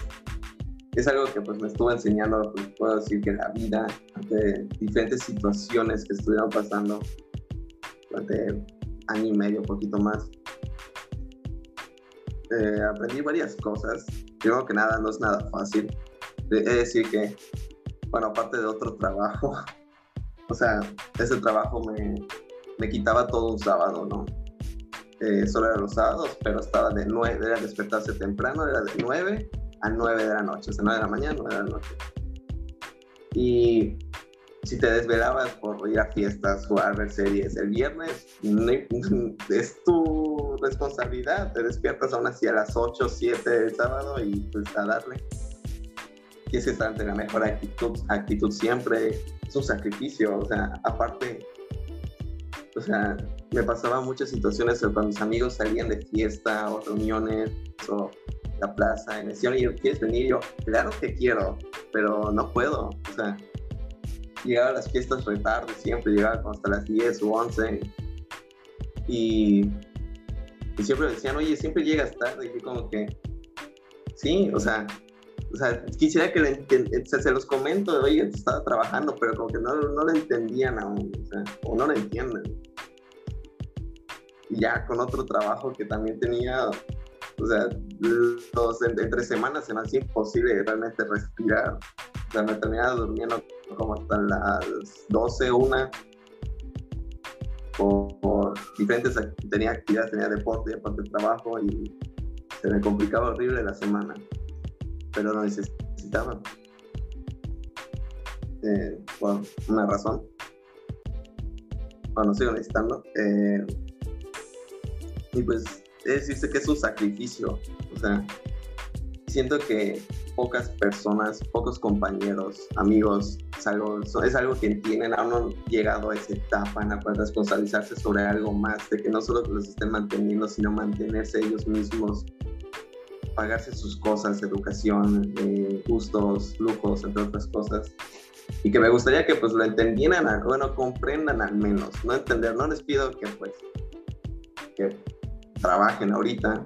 A: es algo que pues me estuvo enseñando, pues, puedo decir que la vida, de diferentes situaciones que estuvieron pasando durante año y medio, un poquito más. Eh, aprendí varias cosas. Primero que nada, no es nada fácil. Es decir que, bueno, aparte de otro trabajo, o sea, ese trabajo me, me quitaba todo un sábado, ¿no? eh, solo era los sábados, pero estaba de 9, era despertarse temprano, era de 9 a 9 de la noche, o sea, 9 de la mañana, 9 de la noche. Y si te desvelabas por ir a fiestas, jugar, ver series el viernes, es tu responsabilidad. Te despiertas aún así a las 8, 7 del sábado y pues a darle. Tienes que estar ante la mejor actitud, actitud siempre. Es un sacrificio, o sea, aparte, o sea, me pasaba muchas situaciones cuando mis amigos salían de fiesta o reuniones o la plaza y me decían, ¿quieres venir? yo, claro que quiero, pero no puedo. O sea, llegaba a las fiestas re tarde, siempre llegaba hasta las 10 o 11. Y, y siempre decían, oye, siempre llegas tarde. Y yo como que, sí, o sea, o sea quisiera que le se los comento, oye, estaba trabajando, pero como que no, no lo entendían aún, o, sea, o no lo entienden. Y ya con otro trabajo que también tenía, o sea, los, entre semanas se me hacía imposible realmente respirar. O sea, me terminaba durmiendo como hasta las 12, una, por, diferentes, tenía actividades, tenía deporte aparte trabajo y se me complicaba horrible la semana, pero lo necesitaba. Eh, por una razón. Bueno, sigo necesitando. Eh, y pues es decirse que es un sacrificio. O sea, siento que pocas personas, pocos compañeros, amigos, es algo, es algo que entienden, aún no han llegado a esa etapa en la cual responsabilizarse sobre algo más, de que no solo los estén manteniendo, sino mantenerse ellos mismos, pagarse sus cosas, educación, eh, gustos, lujos, entre otras cosas. Y que me gustaría que pues lo entendieran, bueno, comprendan al menos, no entender, no les pido que pues que trabajen ahorita,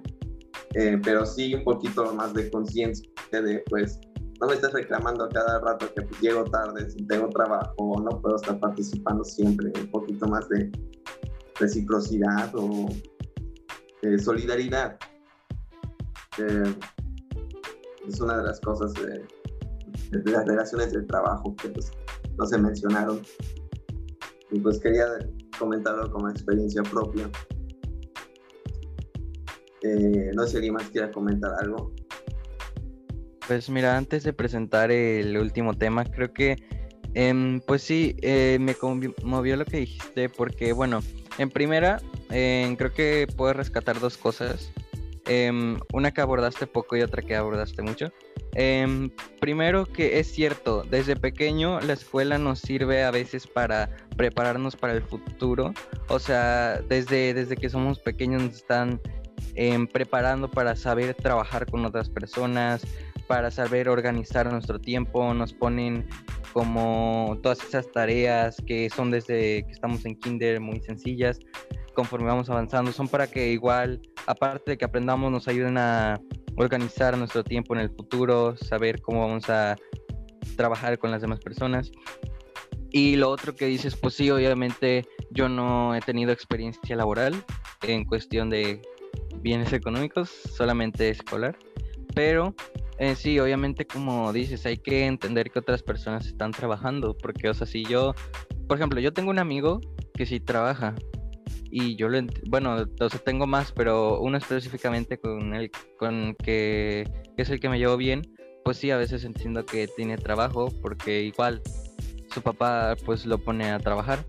A: eh, pero sí un poquito más de conciencia de, pues, no me estés reclamando a cada rato que llego tarde, tengo trabajo no puedo estar participando siempre, un poquito más de reciprocidad o solidaridad. Eh, es una de las cosas de, las relaciones del trabajo que pues, no se mencionaron. Y pues quería comentarlo como experiencia propia. Eh, no sé si alguien más quiera comentar algo.
B: Pues mira, antes de presentar el último tema, creo que, em, pues sí, eh, me conmovió lo que dijiste, porque bueno, en primera, creo que puedes rescatar dos cosas. Em, una que abordaste poco y otra que abordaste mucho. Em, primero que es cierto, desde pequeño la escuela nos sirve a veces para prepararnos para el futuro. O sea, desde, desde que somos pequeños nos están preparando para saber trabajar con otras personas, para saber organizar nuestro tiempo, nos ponen como todas esas tareas que son desde que estamos en kinder muy sencillas, conforme vamos avanzando, son para que igual, aparte de que aprendamos, nos ayuden a organizar nuestro tiempo en el futuro, saber cómo vamos a trabajar con las demás personas. Y lo otro que dices, pues sí, obviamente yo no he tenido experiencia laboral en cuestión de bienes económicos, solamente escolar. Pero eh, sí, obviamente como dices, hay que entender que otras personas están trabajando, porque, o sea, si yo, por ejemplo, yo tengo un amigo que sí trabaja y yo lo, bueno, o sea, tengo más, pero uno específicamente con el, con que, que es el que me llevo bien, pues sí, a veces entiendo que tiene trabajo, porque igual su papá pues lo pone a trabajar.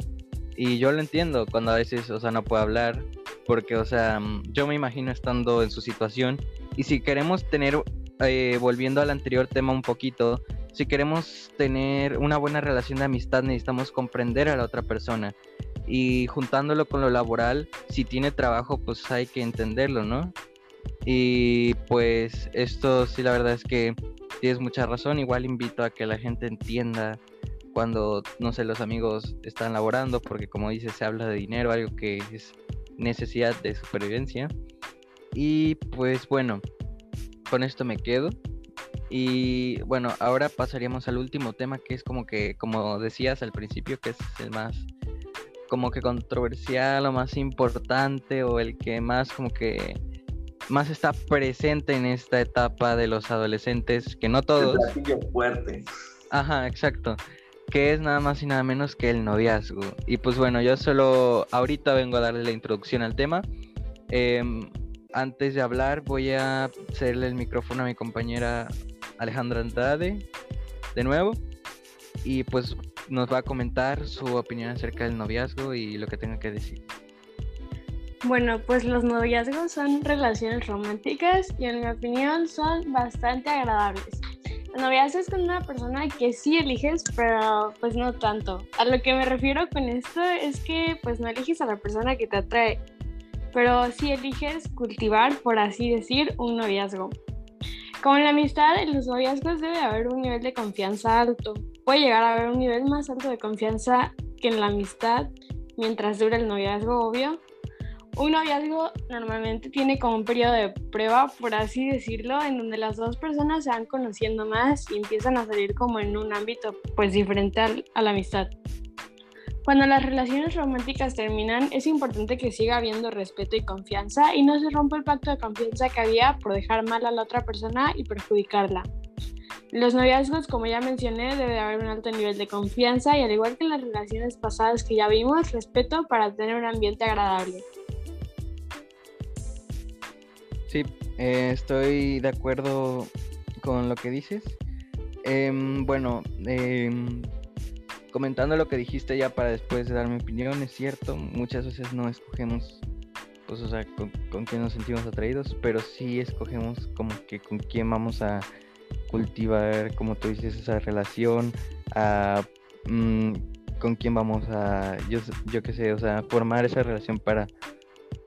B: Y yo lo entiendo cuando a veces, o sea, no puede hablar porque, o sea, yo me imagino estando en su situación y si queremos tener, eh, volviendo al anterior tema un poquito, si queremos tener una buena relación de amistad necesitamos comprender a la otra persona y juntándolo con lo laboral, si tiene trabajo pues hay que entenderlo, ¿no? Y pues esto sí la verdad es que tienes mucha razón, igual invito a que la gente entienda cuando, no sé, los amigos están laborando, porque como dices, se habla de dinero, algo que es necesidad de supervivencia. Y pues bueno, con esto me quedo. Y bueno, ahora pasaríamos al último tema que es como que, como decías al principio, que es el más como que controversial o más importante o el que más como que más está presente en esta etapa de los adolescentes, que no todos.
A: El fuerte.
B: Ajá, exacto que es nada más y nada menos que el noviazgo. Y pues bueno, yo solo ahorita vengo a darle la introducción al tema. Em, antes de hablar, voy a hacerle el micrófono a mi compañera Alejandra Andrade de nuevo. Y pues nos va a comentar su opinión acerca del noviazgo y lo que tenga que decir.
C: Bueno, pues los noviazgos son relaciones románticas y en mi opinión son bastante agradables. El noviazgo es con una persona que sí eliges, pero pues no tanto. A lo que me refiero con esto es que pues no eliges a la persona que te atrae, pero sí eliges cultivar, por así decir, un noviazgo. Como en la amistad, en los noviazgos debe haber un nivel de confianza alto. Puede llegar a haber un nivel más alto de confianza que en la amistad mientras dura el noviazgo, obvio, un noviazgo normalmente tiene como un periodo de prueba, por así decirlo, en donde las dos personas se van conociendo más y empiezan a salir como en un ámbito pues diferente a la amistad. Cuando las relaciones románticas terminan, es importante que siga habiendo respeto y confianza y no se rompa el pacto de confianza que había por dejar mal a la otra persona y perjudicarla. Los noviazgos, como ya mencioné, debe haber un alto nivel de confianza y al igual que en las relaciones pasadas que ya vimos, respeto para tener un ambiente agradable.
B: Sí, eh, estoy de acuerdo con lo que dices. Em, bueno, em, comentando lo que dijiste ya para después de dar mi opinión, es cierto, muchas veces no escogemos, pues, o sea, con, con quién nos sentimos atraídos, pero sí escogemos como que con quién vamos a cultivar, como tú dices, esa relación, a, mm, con quién vamos a, yo, yo qué sé, o sea, formar esa relación para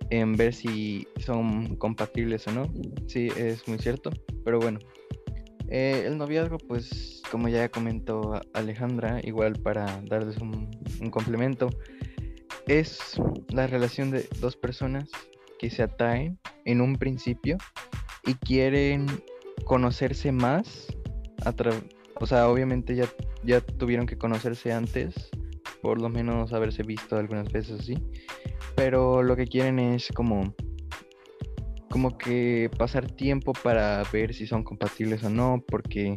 B: en ver si son compatibles o no. Sí, es muy cierto. Pero bueno, eh, el noviazgo, pues como ya comentó Alejandra, igual para darles un, complemento, es la relación de dos personas que se atraen en un principio y quieren conocerse más. o sea, obviamente ya, ya tuvieron que conocerse antes, por lo menos haberse visto algunas veces así pero lo que quieren es como como que pasar tiempo para ver si son compatibles o no, porque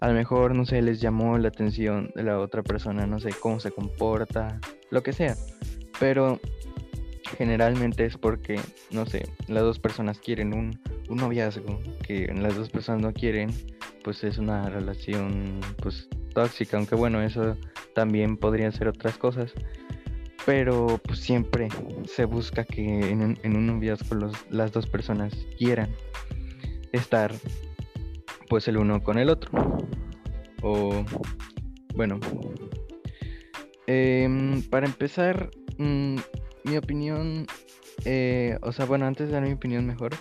B: a lo mejor, no sé, les llamó la atención de la otra persona, no sé cómo se comporta, lo que sea. Pero generalmente es porque, no sé, las dos personas quieren un, un noviazgo, que las dos personas no quieren, pues es una relación pues tóxica, aunque bueno, eso también podrían ser otras cosas pero pues siempre se busca que en un, en un noviazgo las dos personas quieran estar pues el uno con el otro. O bueno, em, para empezar, mm, mi opinión, eh, o sea, bueno, antes de dar mi opinión mejor,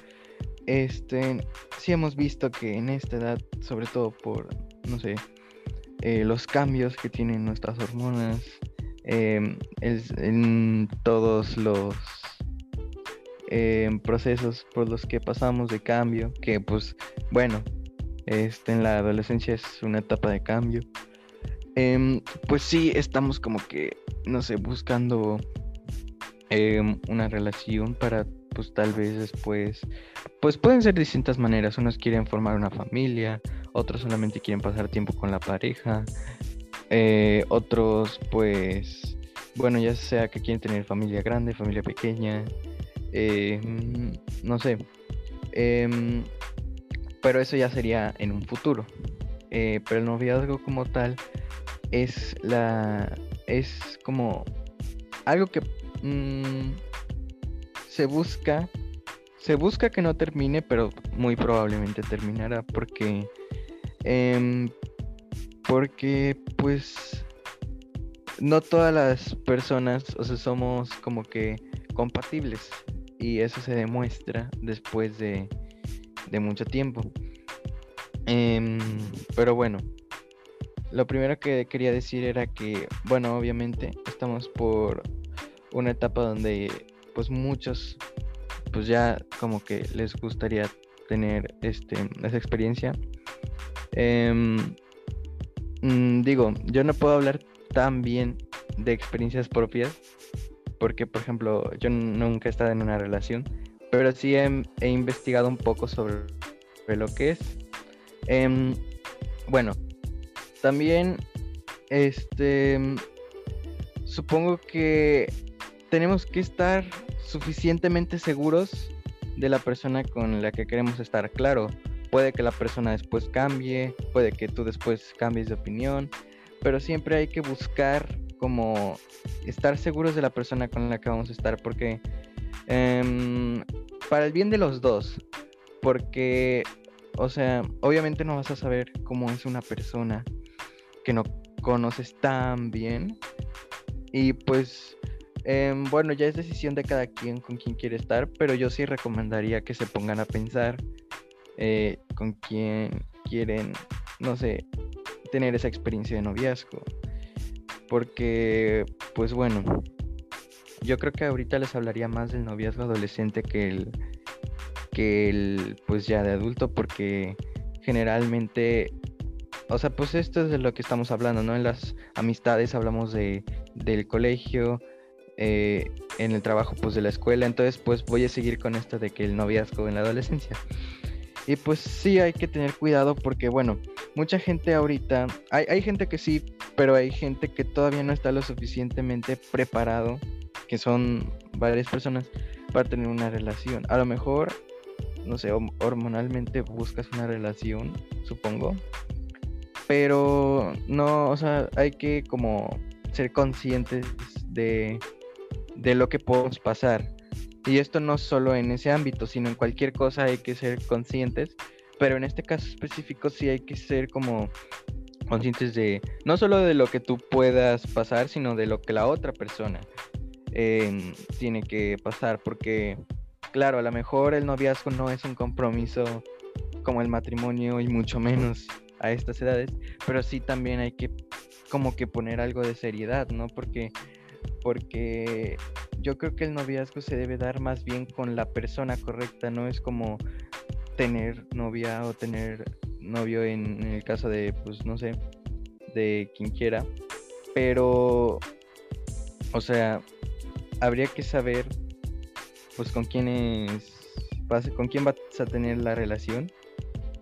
B: este, sí hemos visto que en esta edad, sobre todo por, no sé, eh, los cambios que tienen nuestras hormonas, Em, en todos los em, procesos por los que pasamos de cambio, que pues bueno, este, en la adolescencia es una etapa de cambio. Em, pues sí, estamos como que, no sé, buscando una relación para pues tal vez después, pues pueden ser distintas maneras. Unos quieren formar una familia, otros solamente quieren pasar tiempo con la pareja, eh, otros, pues, bueno, ya sea que quieren tener familia grande, familia pequeña, eh, no sé. Em, pero eso ya sería en un futuro. Eh, pero el noviazgo como tal es la. es como algo que mm, se busca. Se busca que no termine, pero muy probablemente terminará porque em, porque pues no todas las personas, o sea, somos como que compatibles y eso se demuestra después de, mucho tiempo. Em, pero bueno, lo primero que quería decir era que, bueno, obviamente estamos por una etapa donde pues muchos pues ya como que les gustaría tener este, esa experiencia. Mm, digo, yo no puedo hablar tan bien de experiencias propias, porque por ejemplo, yo nunca he estado en una relación, pero sí he, investigado un poco sobre, lo que es. Em, bueno, también, este, supongo que tenemos que estar suficientemente seguros de la persona con la que queremos estar. Claro, puede que la persona después cambie, puede que tú después cambies de opinión, pero siempre hay que buscar como estar seguros de la persona con la que vamos a estar, porque em, para el bien de los dos, porque, o sea, obviamente no vas a saber cómo es una persona que no conoces tan bien, y pues, em, bueno, ya es decisión de cada quien con quien quiere estar, pero yo sí recomendaría que se pongan a pensar eh, con quién quieren, no sé, tener esa experiencia de noviazgo. Porque, pues bueno, yo creo que ahorita les hablaría más del noviazgo adolescente que el, que el, pues ya de adulto, porque generalmente, o sea, pues esto es de lo que estamos hablando, ¿no? En las amistades hablamos de, del colegio, eh, en el trabajo, pues de la escuela, entonces pues voy a seguir con esto de que el noviazgo en la adolescencia. Y pues sí hay que tener cuidado porque, bueno, mucha gente ahorita, hay, hay gente que sí, pero hay gente que todavía no está lo suficientemente preparado, que son varias personas, para tener una relación. A lo mejor, no sé, hormonalmente buscas una relación, supongo. Pero no, o sea, hay que como ser conscientes de, de lo que podemos pasar. Y esto no solo en ese ámbito, sino en cualquier cosa hay que ser conscientes, pero en este caso específico sí hay que ser como conscientes de no solo de lo que tú puedas pasar, sino de lo que la otra persona em, tiene que pasar, porque claro, a lo mejor el noviazgo no es un compromiso como el matrimonio y mucho menos a estas edades, pero sí también hay que como que poner algo de seriedad, ¿no? Porque porque yo creo que el noviazgo se debe dar más bien con la persona correcta, no es como tener novia o tener novio en, el caso de, pues no sé, de quien quiera, pero, o sea, habría que saber, pues con quién es, con quién vas a tener la relación.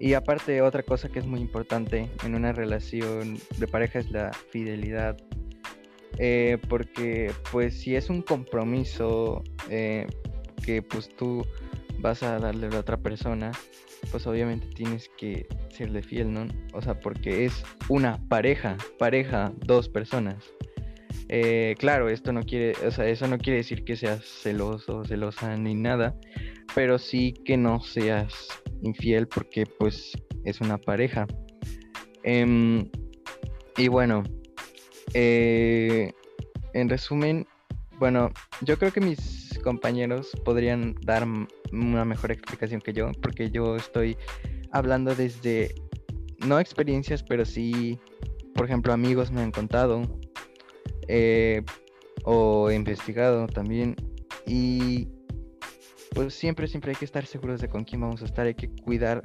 B: Y aparte, otra cosa que es muy importante en una relación de pareja es la fidelidad eh, porque pues si es un compromiso eh, que pues tú vas a darle a la otra persona, pues obviamente tienes que serle fiel, ¿no? O sea, porque es una pareja, pareja, dos personas. Eh, claro, esto no quiere, o sea, eso no quiere decir que seas celoso celosa ni nada, pero sí que no seas infiel porque pues es una pareja. Em, y bueno, eh, en resumen, bueno, yo creo que mis compañeros podrían dar una mejor explicación que yo, porque yo estoy hablando desde, no experiencias, pero sí, por ejemplo, amigos me han contado eh, o investigado también. Y pues siempre, siempre hay que estar seguros de con quién vamos a estar, hay que cuidar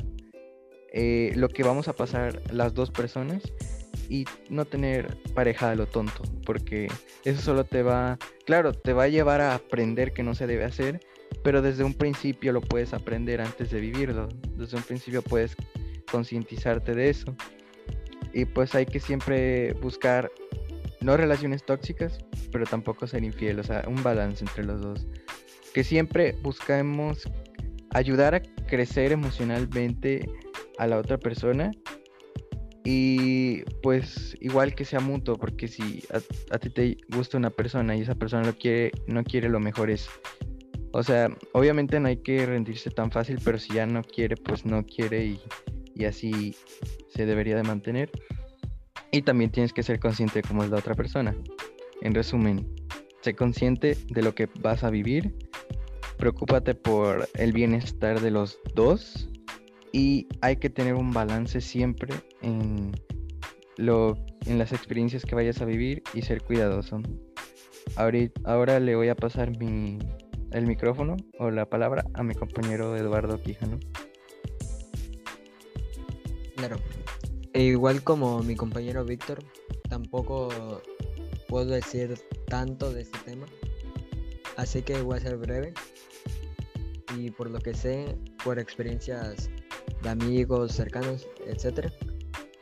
B: eh, lo que vamos a pasar las dos personas y no tener pareja de lo tonto, porque eso solo te va, claro, te va a llevar a aprender que no se debe hacer, pero desde un principio lo puedes aprender antes de vivirlo, desde un principio puedes concientizarte de eso. Y pues hay que siempre buscar no relaciones tóxicas, pero tampoco ser infiel, o sea, un balance entre los dos. Que siempre buscamos ayudar a crecer emocionalmente a la otra persona y pues igual que sea mutuo, porque si a, ti te gusta una persona y esa persona lo quiere, no quiere lo mejor es. O sea, obviamente no hay que rendirse tan fácil, pero si ya no quiere, pues no quiere y, y así se debería de mantener. Y también tienes que ser consciente de cómo es la otra persona. En resumen, sé consciente de lo que vas a vivir, preocúpate por el bienestar de los dos y hay que tener un balance siempre en, lo, en las experiencias que vayas a vivir y ser cuidadoso. ahora le voy a pasar mi, el micrófono o la palabra a mi compañero Eduardo Quijano.
D: Claro. E igual como mi compañero Víctor, tampoco puedo decir tanto de este tema. Así que voy a ser breve. Y por lo que sé, por experiencias de amigos cercanos, etcétera.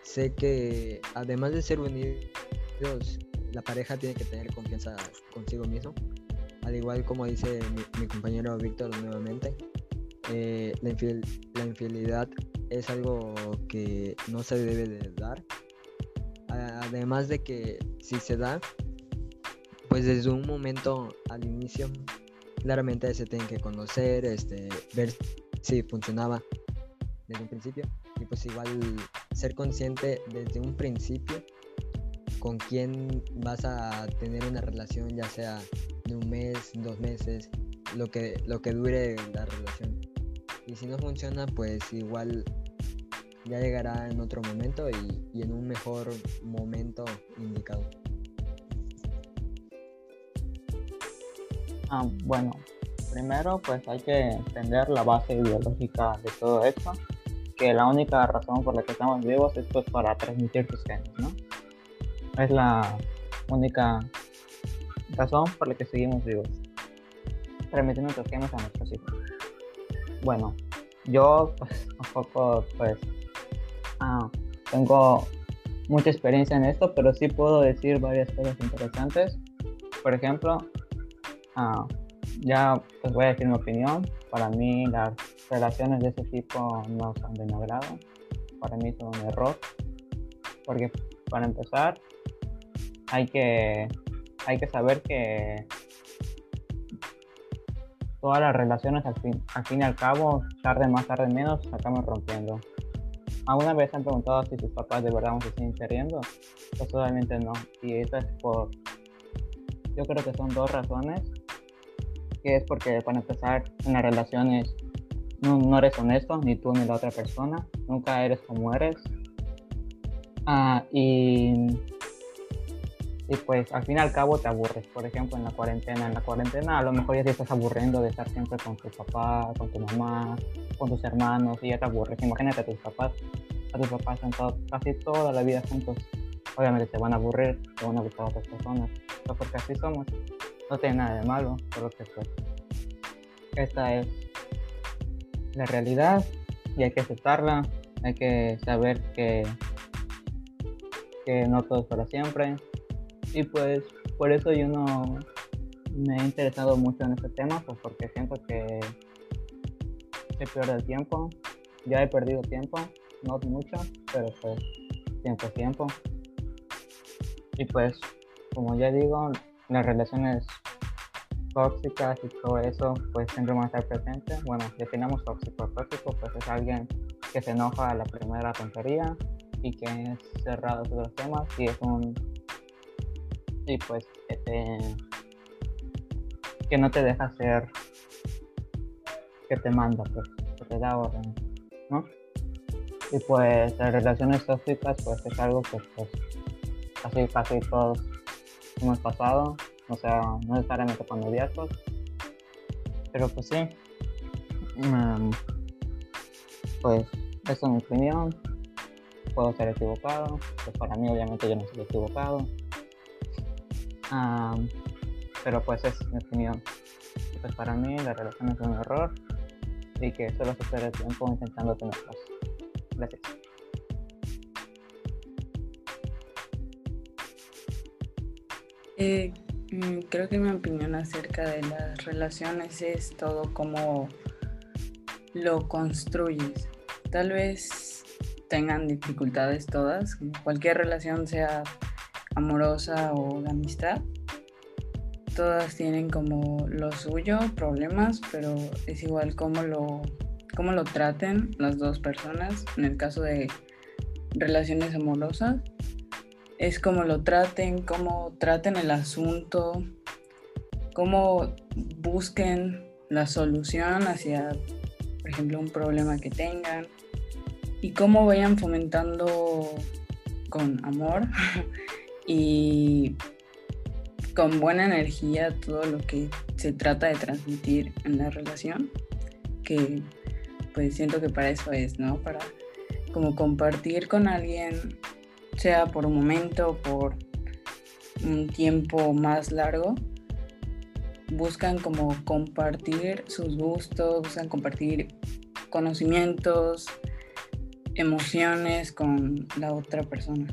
D: Sé que además de ser unidos, la pareja tiene que tener confianza consigo mismo al igual como dice mi, compañero Víctor nuevamente, eh, la, infidelidad es algo que no se debe de dar. Además de que si se da, pues desde un momento al inicio, claramente se tiene que conocer, este, ver si funcionaba desde un principio y pues igual ser consciente desde un principio con quién vas a tener una relación, ya sea de un mes, dos meses, lo que, lo que dure la relación. Y si no funciona, pues igual ya llegará en otro momento y, en un mejor momento indicado.
F: Ah, bueno, primero pues hay que entender la base ideológica de todo esto, que la única razón por la que estamos vivos es pues para transmitir tus genes, ¿no? Es la única razón por la que seguimos vivos. Transmitiendo nuestros genes a nuestros hijos. Bueno, yo pues un poco pues ah, tengo mucha experiencia en esto, pero sí puedo decir varias cosas interesantes. Por ejemplo, ah, ya pues voy a decir mi opinión. Para mí las relaciones de ese tipo no son de mi agrado. Para mí son un error. Porque para empezar, hay que, hay que saber que todas las relaciones al fin, al fin y al cabo, tarde más, tarde menos, acaban rompiendo. ¿Alguna vez han preguntado si sus papás de verdad se siguen queriendo? Pues obviamente no. Y eso es por... Yo creo que son dos razones. Que es porque para empezar en las relaciones no, no eres honesto, ni tú ni la otra persona. Nunca eres como eres. Ah, y y pues al fin y al cabo te aburres. Por ejemplo, en la cuarentena, en la cuarentena a lo mejor ya te estás aburriendo de estar siempre con tu papá, con tu mamá, con tus hermanos y ya te aburres. Imagínate a tus papás, a tus papás estado casi toda la vida juntos. Obviamente te van a aburrir, te van a gustar otras personas, porque así somos. No tiene nada de malo, solo que pues esta es la realidad y hay que aceptarla, hay que saber que, que no todo es para siempre, y pues por eso yo no me he interesado mucho en este tema, pues porque siento que se pierde el tiempo. Ya he perdido tiempo, no mucho, pero pues tiempo es tiempo. Y pues, como ya digo, las relaciones tóxicas y todo eso, pues siempre van a estar presentes. Bueno, definamos tóxico. Tóxico, pues es alguien que se enoja a la primera tontería y que es cerrado sobre los temas y es un y pues que te que no te deja hacer que te manda pues que te da orden ¿no? y pues las relaciones tóxicas pues es algo que pues casi casi todos hemos pasado o sea no necesariamente con noviazgos pero pues sí mm, pues eso es mi opinión puedo ser equivocado pues para mí obviamente yo no estoy equivocado pero pues es mi opinión. Pues para mí la relación es un error y que solo se pierde tiempo intentando tenerlas. Gracias.
E: Eh, creo que mi opinión acerca de las relaciones es todo como lo construyes. Tal vez tengan dificultades todas, cualquier relación sea amorosa o de amistad. Todas tienen como lo suyo, problemas, pero es igual como lo, cómo lo traten las dos personas. En el caso de relaciones amorosas, es como lo traten, cómo traten el asunto, cómo busquen la solución hacia, por ejemplo, un problema que tengan y cómo vayan fomentando con amor y con buena energía todo lo que se trata de transmitir en la relación, que pues siento que para eso es, ¿no? Para como compartir con alguien, sea por un momento, por un tiempo más largo, buscan como compartir sus gustos, buscan compartir conocimientos, emociones con la otra persona.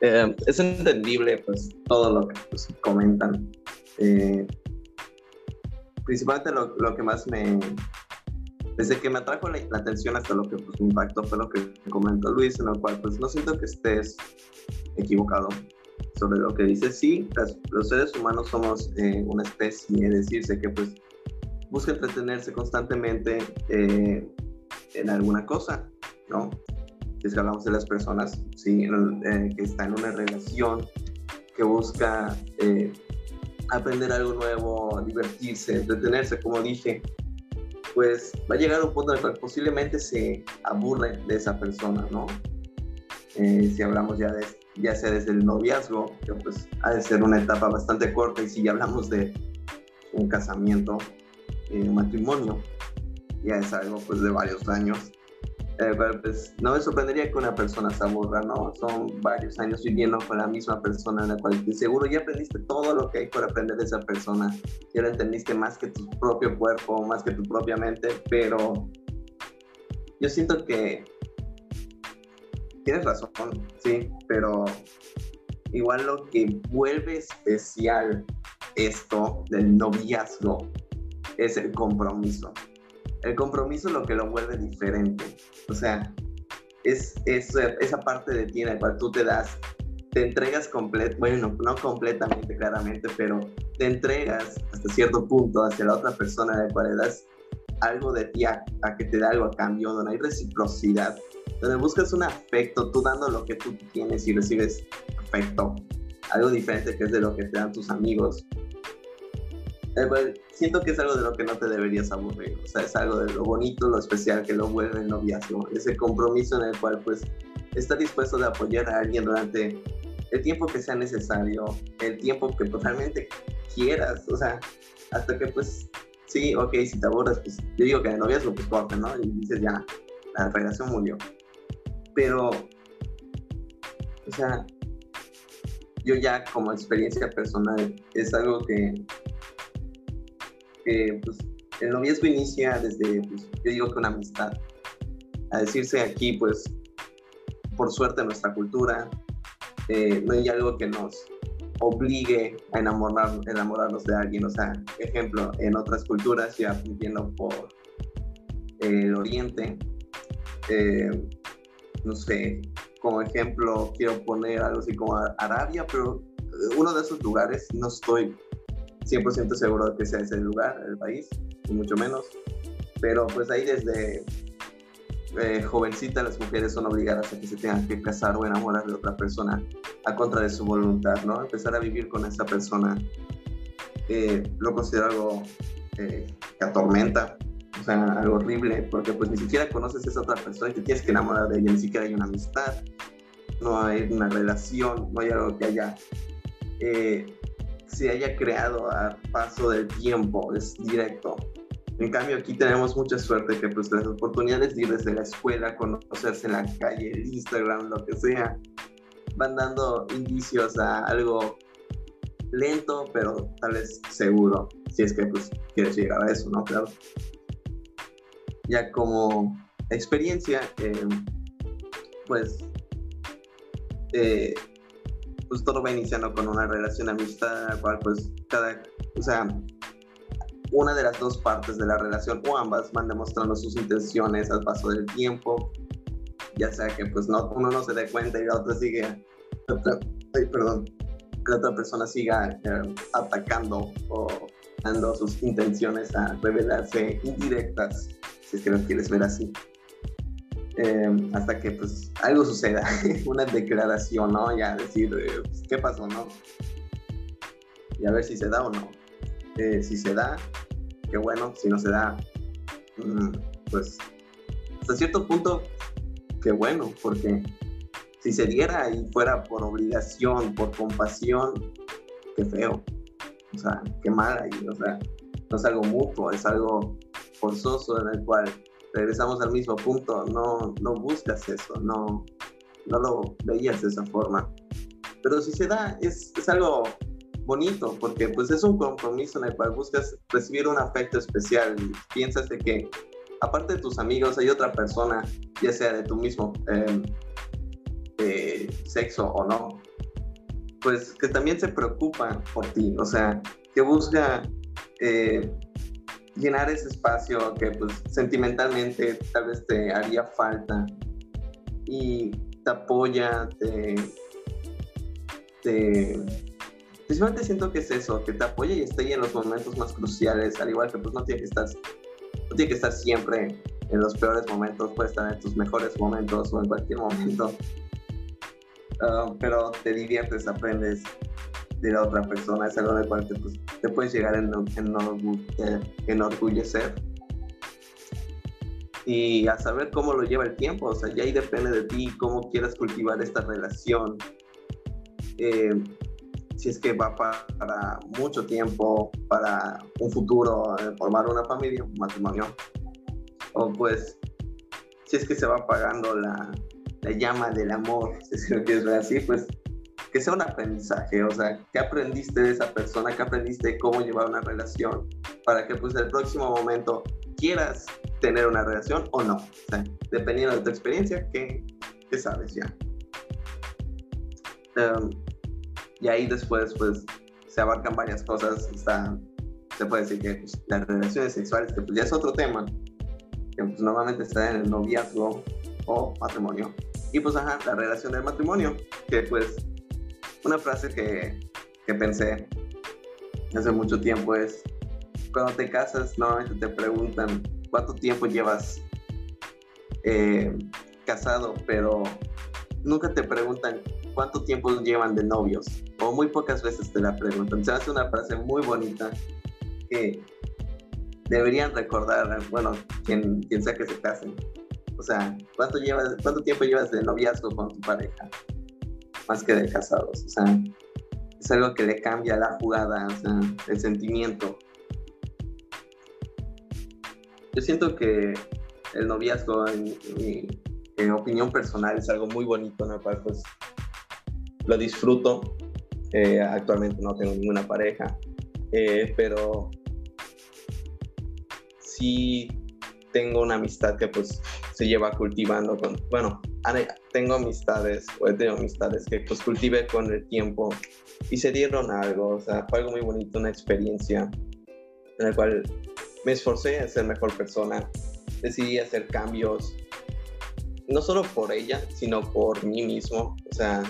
A: eh, es entendible pues todo lo que pues, comentan. Eh, principalmente lo, lo, que más me... Desde que me atrajo la, atención hasta lo que pues, me impactó fue lo que comentó Luis, en el cual pues no siento que estés equivocado sobre lo que dice. Sí, los seres humanos somos eh, una especie, decirse que pues busca entretenerse constantemente eh, en alguna cosa, ¿no? Si es que hablamos de las personas, sí, eh, que están en una relación, que busca aprender algo nuevo, divertirse, entretenerse, como dije, pues va a llegar un punto en el cual posiblemente se aburre de esa persona, ¿no? si hablamos ya de ya sea desde el noviazgo, que pues ha de ser una etapa bastante corta, y si ya hablamos de un casamiento, eh, un matrimonio, ya es algo pues de varios años. Eh, pues no me sorprendería que una persona se aburra, ¿no? Son varios años viviendo con la misma persona en la cual seguro ya aprendiste todo lo que hay por aprender de esa persona, ya lo entendiste más que tu propio cuerpo, más que tu propia mente, pero yo siento que tienes razón, sí, pero igual lo que vuelve especial esto del noviazgo es el compromiso. El compromiso lo que lo vuelve diferente. O sea, es, esa parte de ti en la cual tú te das, te entregas completo, bueno, no completamente claramente, pero te entregas hasta cierto punto hacia la otra persona de la cual le das algo de ti a, a que te da algo a cambio, donde hay reciprocidad donde buscas un afecto, tú dando lo que tú tienes y recibes afecto, algo diferente que es de lo que te dan tus amigos. Eh, siento que es algo de lo que no te deberías aburrir, o sea, es algo de lo bonito, lo especial que lo vuelve el noviazgo, ese compromiso en el cual pues está dispuesto de apoyar a alguien durante el tiempo que sea necesario, el tiempo que totalmente quieras, o sea, hasta que pues sí, ok, si te aburres, pues yo digo que el noviazgo pues corte, ¿no? Y dices ya, la relación murió pero, o sea, yo ya como experiencia personal es algo que, que pues, el noviazgo inicia desde, pues, yo digo que una amistad. A decirse aquí, pues, por suerte nuestra cultura, eh, no hay algo que nos obligue a enamorar, enamorarnos de alguien. O sea, ejemplo, en otras culturas, ya viendo por el oriente, eh, no sé, como ejemplo quiero poner algo así como Arabia, pero uno de esos lugares, no estoy 100% seguro de que sea ese lugar, el país, ni mucho menos, pero pues ahí desde eh, jovencita las mujeres son obligadas a que se tengan que casar o enamorar de otra persona a contra de su voluntad, ¿no? Empezar a vivir con esa persona eh, lo considero algo eh, que atormenta o sea, algo horrible, porque pues ni siquiera conoces a esa otra persona y te tienes que enamorar de ella, ni siquiera hay una amistad, no hay una relación, no hay algo que haya, eh, se haya creado a paso del tiempo, es directo. En cambio, aquí tenemos mucha suerte que pues las oportunidades de ir desde la escuela, conocerse en la calle, el Instagram, lo que sea, van dando indicios a algo lento, pero tal vez seguro, si es que pues quieres llegar a eso, ¿no? Claro ya como experiencia, eh, pues, eh, pues todo va iniciando con una relación amistad, la cual pues cada, o sea, una de las dos partes de la relación o ambas van demostrando sus intenciones al paso del tiempo, ya sea que pues no, uno no se dé cuenta y la otra sigue, ay, perdón, la otra persona siga eh, atacando o dando sus intenciones a revelarse indirectas si es que lo quieres ver así. Em, hasta que pues algo suceda, una declaración, ¿no? Ya decir, eh, pues, ¿qué pasó, no? Y a ver si se da o no. Eh, si se da, qué bueno, si no se da, mm, pues hasta cierto punto, qué bueno, porque si se diera y fuera por obligación, por compasión, qué feo. O sea, qué mal ahí, o sea, no es algo mutuo, es algo forzoso en el cual regresamos al mismo punto, no, no buscas eso, no, no lo veías de esa forma. Pero si se da, es, es algo bonito, porque pues es un compromiso en el cual buscas recibir un afecto especial y piensas que aparte de tus amigos hay otra persona, ya sea de tu mismo em, eh, sexo o no, pues que también se preocupa por ti, o sea, que busca eh, llenar ese espacio que pues sentimentalmente tal vez te haría falta y te apoya, te... te Principalmente siento que es eso, que te apoya y está ahí en los momentos más cruciales, al igual que pues no tiene que estar, no tiene que estar siempre en los peores momentos, puede estar en tus mejores momentos o en cualquier momento. Ah, pero te diviertes, aprendes de la otra persona, es algo de cual te, pues, te puedes llegar a en, en, enorgullecer y a saber cómo lo lleva el tiempo, o sea, ya ahí depende de ti cómo quieras cultivar esta relación. Eh, si es que va para mucho tiempo, para un futuro, eh, formar una familia, matrimonio, o pues si es que se va apagando la, la llama del amor, si es que lo así, pues que sea un aprendizaje, o sea, ¿qué aprendiste de esa persona? ¿Qué aprendiste de cómo llevar una relación? Para que pues el próximo momento quieras tener una relación o no. O sea, dependiendo de tu experiencia, ¿qué, qué sabes ya? Um, y ahí después pues se abarcan varias cosas. Está, se puede decir que pues, las relaciones sexuales, que pues ya es otro tema, que pues normalmente está en el noviazgo o matrimonio. Y pues ajá, la relación del matrimonio, que pues una frase que, que pensé hace mucho tiempo es, cuando te casas normalmente te preguntan cuánto tiempo llevas eh, casado, pero nunca te preguntan cuánto tiempo llevan de novios, o muy pocas veces te la preguntan. Se hace una frase muy bonita que deberían recordar, bueno, quien, quien sea que se casen. O sea, ¿cuánto, llevas, ¿cuánto tiempo llevas de noviazgo con tu pareja? Más que de casados. O sea, es algo que le cambia la jugada, o sea, el sentimiento. Yo siento que el noviazgo, en, mi opinión personal, es algo muy bonito, ¿no? pues lo disfruto. Eh, actualmente no tengo ninguna pareja, eh, pero sí tengo una amistad que pues se lleva cultivando con, bueno, tengo amistades o he amistades que pues cultivé con el tiempo y se dieron algo, o sea, fue algo muy bonito, una experiencia en la cual me esforcé a ser mejor persona, decidí hacer cambios, no solo por ella, sino por mí mismo, o sea,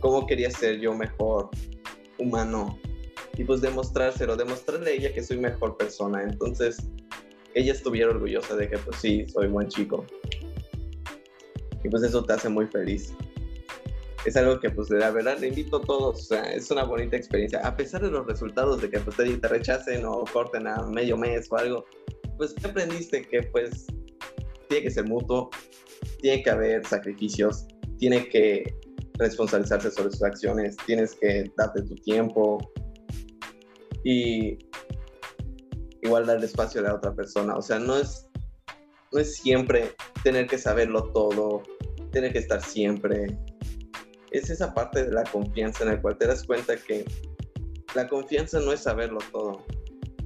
A: cómo quería ser yo mejor humano y pues demostrárselo, demostrarle a ella que soy mejor persona, entonces ella estuviera orgullosa de que pues sí, soy buen chico. Y pues eso te hace muy feliz. Es algo que pues la verdad le invito a todos, o sea, es una bonita experiencia. A pesar de los resultados de que pues te rechacen o corten a medio mes o algo, pues ¿qué aprendiste? Que pues tiene que ser mutuo, tiene que haber sacrificios, tiene que responsabilizarse sobre sus acciones, tienes que darte tu tiempo y igual darle espacio a la otra persona. O sea, no es, no es siempre tener que saberlo todo, tener que estar siempre. Es esa parte de la confianza en la cual te das cuenta que la confianza no es saberlo todo,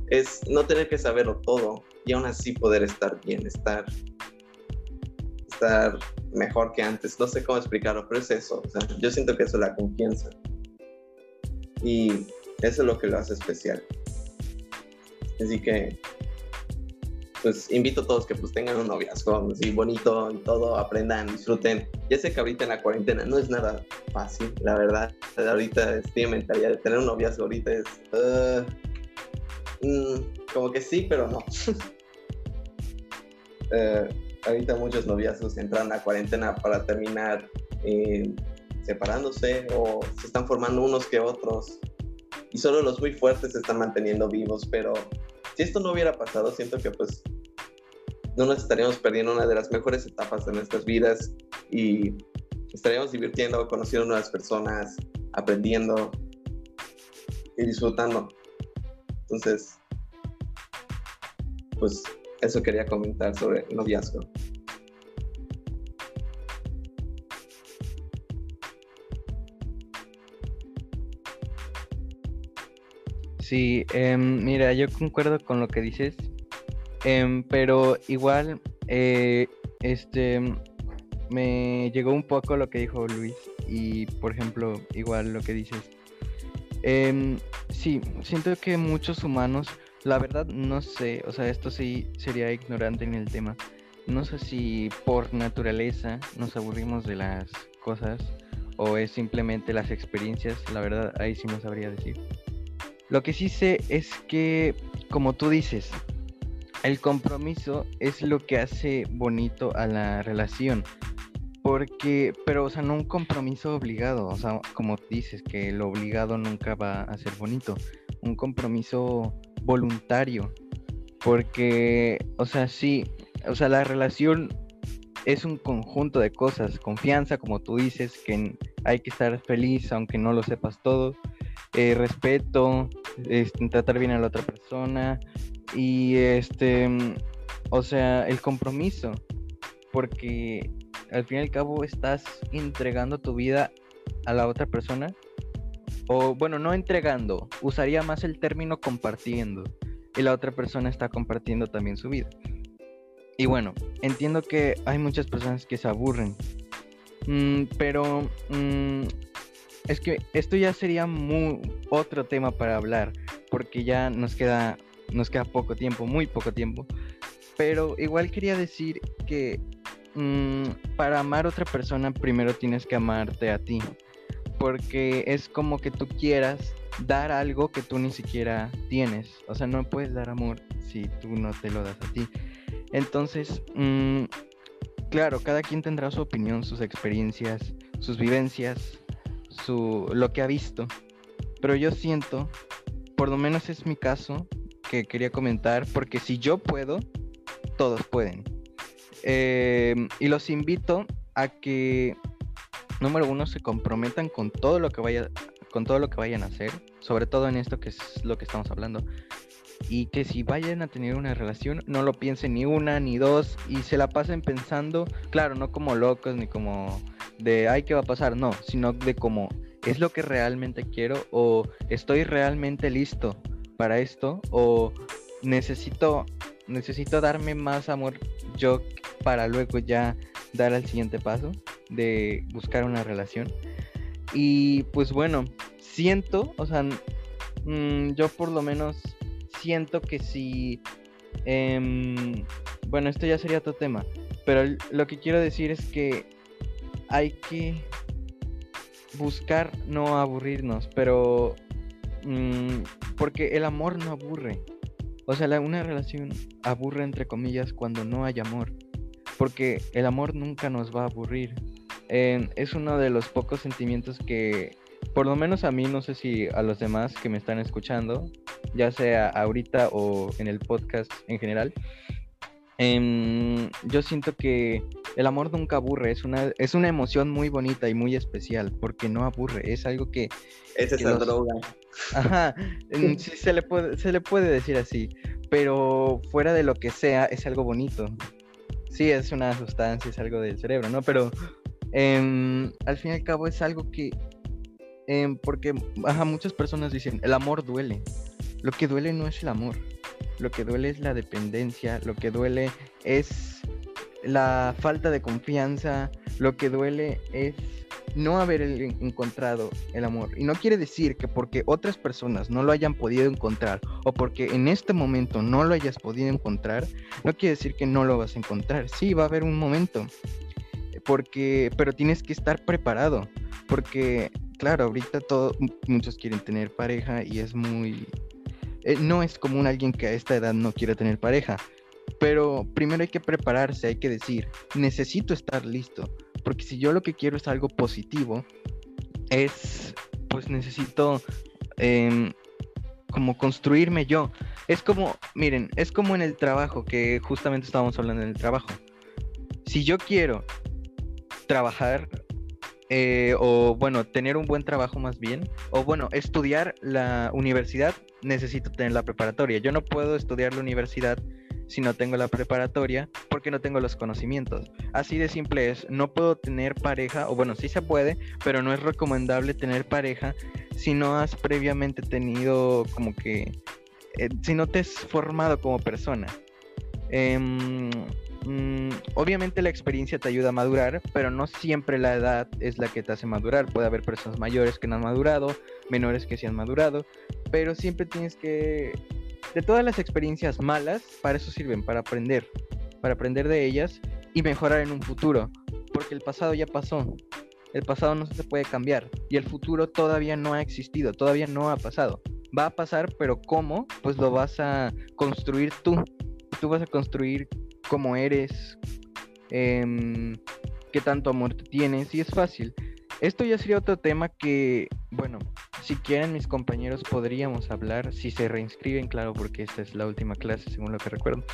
A: es no tener que saberlo todo y aún así poder estar bien, estar, estar mejor que antes. No sé cómo explicarlo, pero es eso. O sea, yo siento que eso es la confianza. Y eso es lo que lo hace especial. Así que, pues invito a todos que pues tengan un noviazgo así bonito y todo, aprendan, disfruten. Ya sé que ahorita en la cuarentena no es nada fácil, la verdad. Ahorita estoy en mentalidad de tener un noviazgo ahorita es... Uh, mm, como que sí, pero no. uh, ahorita muchos noviazgos entran a cuarentena para terminar eh, separándose o se están formando unos que otros y solo los muy fuertes se están manteniendo vivos, pero si esto no hubiera pasado, siento que pues no nos estaríamos perdiendo una de las mejores etapas de nuestras vidas y estaríamos divirtiendo, conociendo nuevas personas, aprendiendo y disfrutando. Entonces, pues eso quería comentar sobre el noviazgo.
B: Sí, em, mira, yo concuerdo con lo que dices, em, pero igual, eh, este, me llegó un poco lo que dijo Luis y, por ejemplo, igual lo que dices. Em, sí, siento que muchos humanos, la verdad no sé, o sea, esto sí sería ignorante en el tema. No sé si por naturaleza nos aburrimos de las cosas o es simplemente las experiencias, la verdad ahí sí no sabría decir. Lo que sí sé es que, como tú dices, el compromiso es lo que hace bonito a la relación. Porque, pero, o sea, no un compromiso obligado, o sea, como dices, que lo obligado nunca va a ser bonito. Un compromiso voluntario. Porque, o sea, sí, o sea, la relación es un conjunto de cosas. Confianza, como tú dices, que hay que estar feliz aunque no lo sepas todo. Eh, respeto, este, tratar bien a la otra persona. Y este, o sea, el compromiso. Porque al fin y al cabo estás entregando tu vida a la otra persona. O bueno, no entregando, usaría más el término compartiendo. Y la otra persona está compartiendo también su vida. Y bueno, entiendo que hay muchas personas que se aburren. Mm, pero mm, es que esto ya sería muy otro tema para hablar. Porque ya nos queda, nos queda poco tiempo, muy poco tiempo. Pero igual quería decir que Mm, para amar a otra persona primero tienes que amarte a ti. Porque es como que tú quieras dar algo que tú ni siquiera tienes. O sea, no puedes dar amor si tú no te lo das a ti. Entonces, mm, claro, cada quien tendrá su opinión, sus experiencias, sus vivencias, lo que ha visto. Pero yo siento, por lo menos es mi caso, que quería comentar, porque si yo puedo, todos pueden. Em, y los invito a que, número uno, se comprometan con todo lo que vaya, con todo lo que vayan a hacer, sobre todo en esto que es lo que estamos hablando. Y que si vayan a tener una relación, no lo piensen ni una ni dos y se la pasen pensando, claro, no como locos ni como de, ay, ¿qué va a pasar? No, sino de como, ¿es lo que realmente quiero? ¿O estoy realmente listo para esto? ¿O necesito, necesito darme más amor yo para luego ya dar el siguiente paso de buscar una relación. Y pues bueno, siento, o sea, mm, yo por lo menos siento que si... Em, bueno, esto ya sería otro tema, pero lo que quiero decir es que hay que buscar no aburrirnos, pero... Mm, porque el amor no aburre. O sea, una relación aburre entre comillas cuando no hay amor porque el amor nunca nos va a aburrir. es uno de los pocos sentimientos que, por lo menos a mí, no sé si a los demás que me están escuchando, ya sea ahorita o en el podcast en general, em, yo siento que el amor nunca aburre, es una, es una emoción muy bonita y muy especial, porque no aburre, es algo que...
A: Esa es la droga.
B: Ajá, sí se le, puede, se le puede decir así, pero fuera de lo que sea, es algo bonito sí es una sustancia, es algo del cerebro, ¿no? Pero em, al fin y al cabo es algo que, em, porque muchas personas dicen, el amor duele. Lo que duele no es el amor, lo que duele es la dependencia, lo que duele es la falta de confianza, lo que duele es no haber encontrado el amor. Y no quiere decir que porque otras personas no lo hayan podido encontrar o porque en este momento no lo hayas podido encontrar, no quiere decir que no lo vas a encontrar. Sí, va a haber un momento. Porque, pero tienes que estar preparado. Porque, claro, ahorita todos, muchos quieren tener pareja y es muy... Eh, no es común alguien que a esta edad no quiera tener pareja. Pero primero hay que prepararse, hay que decir, necesito estar listo porque si yo lo que quiero es algo positivo, es, pues necesito em, como construirme yo. Es como, miren, es como en el trabajo, que justamente estábamos hablando en el trabajo. Si yo quiero trabajar, eh, o bueno, tener un buen trabajo más bien, o bueno, estudiar la universidad, necesito tener la preparatoria. Yo no puedo estudiar la universidad si no tengo la preparatoria porque no tengo los conocimientos. Así de simple es, no puedo tener pareja, o bueno, sí se puede, pero no es recomendable tener pareja si no has previamente tenido como que, eh, si no te has formado como persona. Em, mm, obviamente la experiencia te ayuda a madurar, pero no siempre la edad es la que te hace madurar. Puede haber personas mayores que no han madurado, menores que sí han madurado, pero siempre tienes que... De todas las experiencias malas, para eso sirven, para aprender, para aprender de ellas y mejorar en un futuro, porque el pasado ya pasó. El pasado no se puede cambiar y el futuro todavía no ha existido, todavía no ha pasado. Va a pasar, pero ¿cómo? Pues lo vas a construir tú. Tú vas a construir cómo eres, em, qué tanto amor te tienes y es fácil. Esto ya sería otro tema que, bueno, si quieren mis compañeros podríamos hablar, si se reinscriben, claro, porque esta es la última clase, según lo que recuerdo.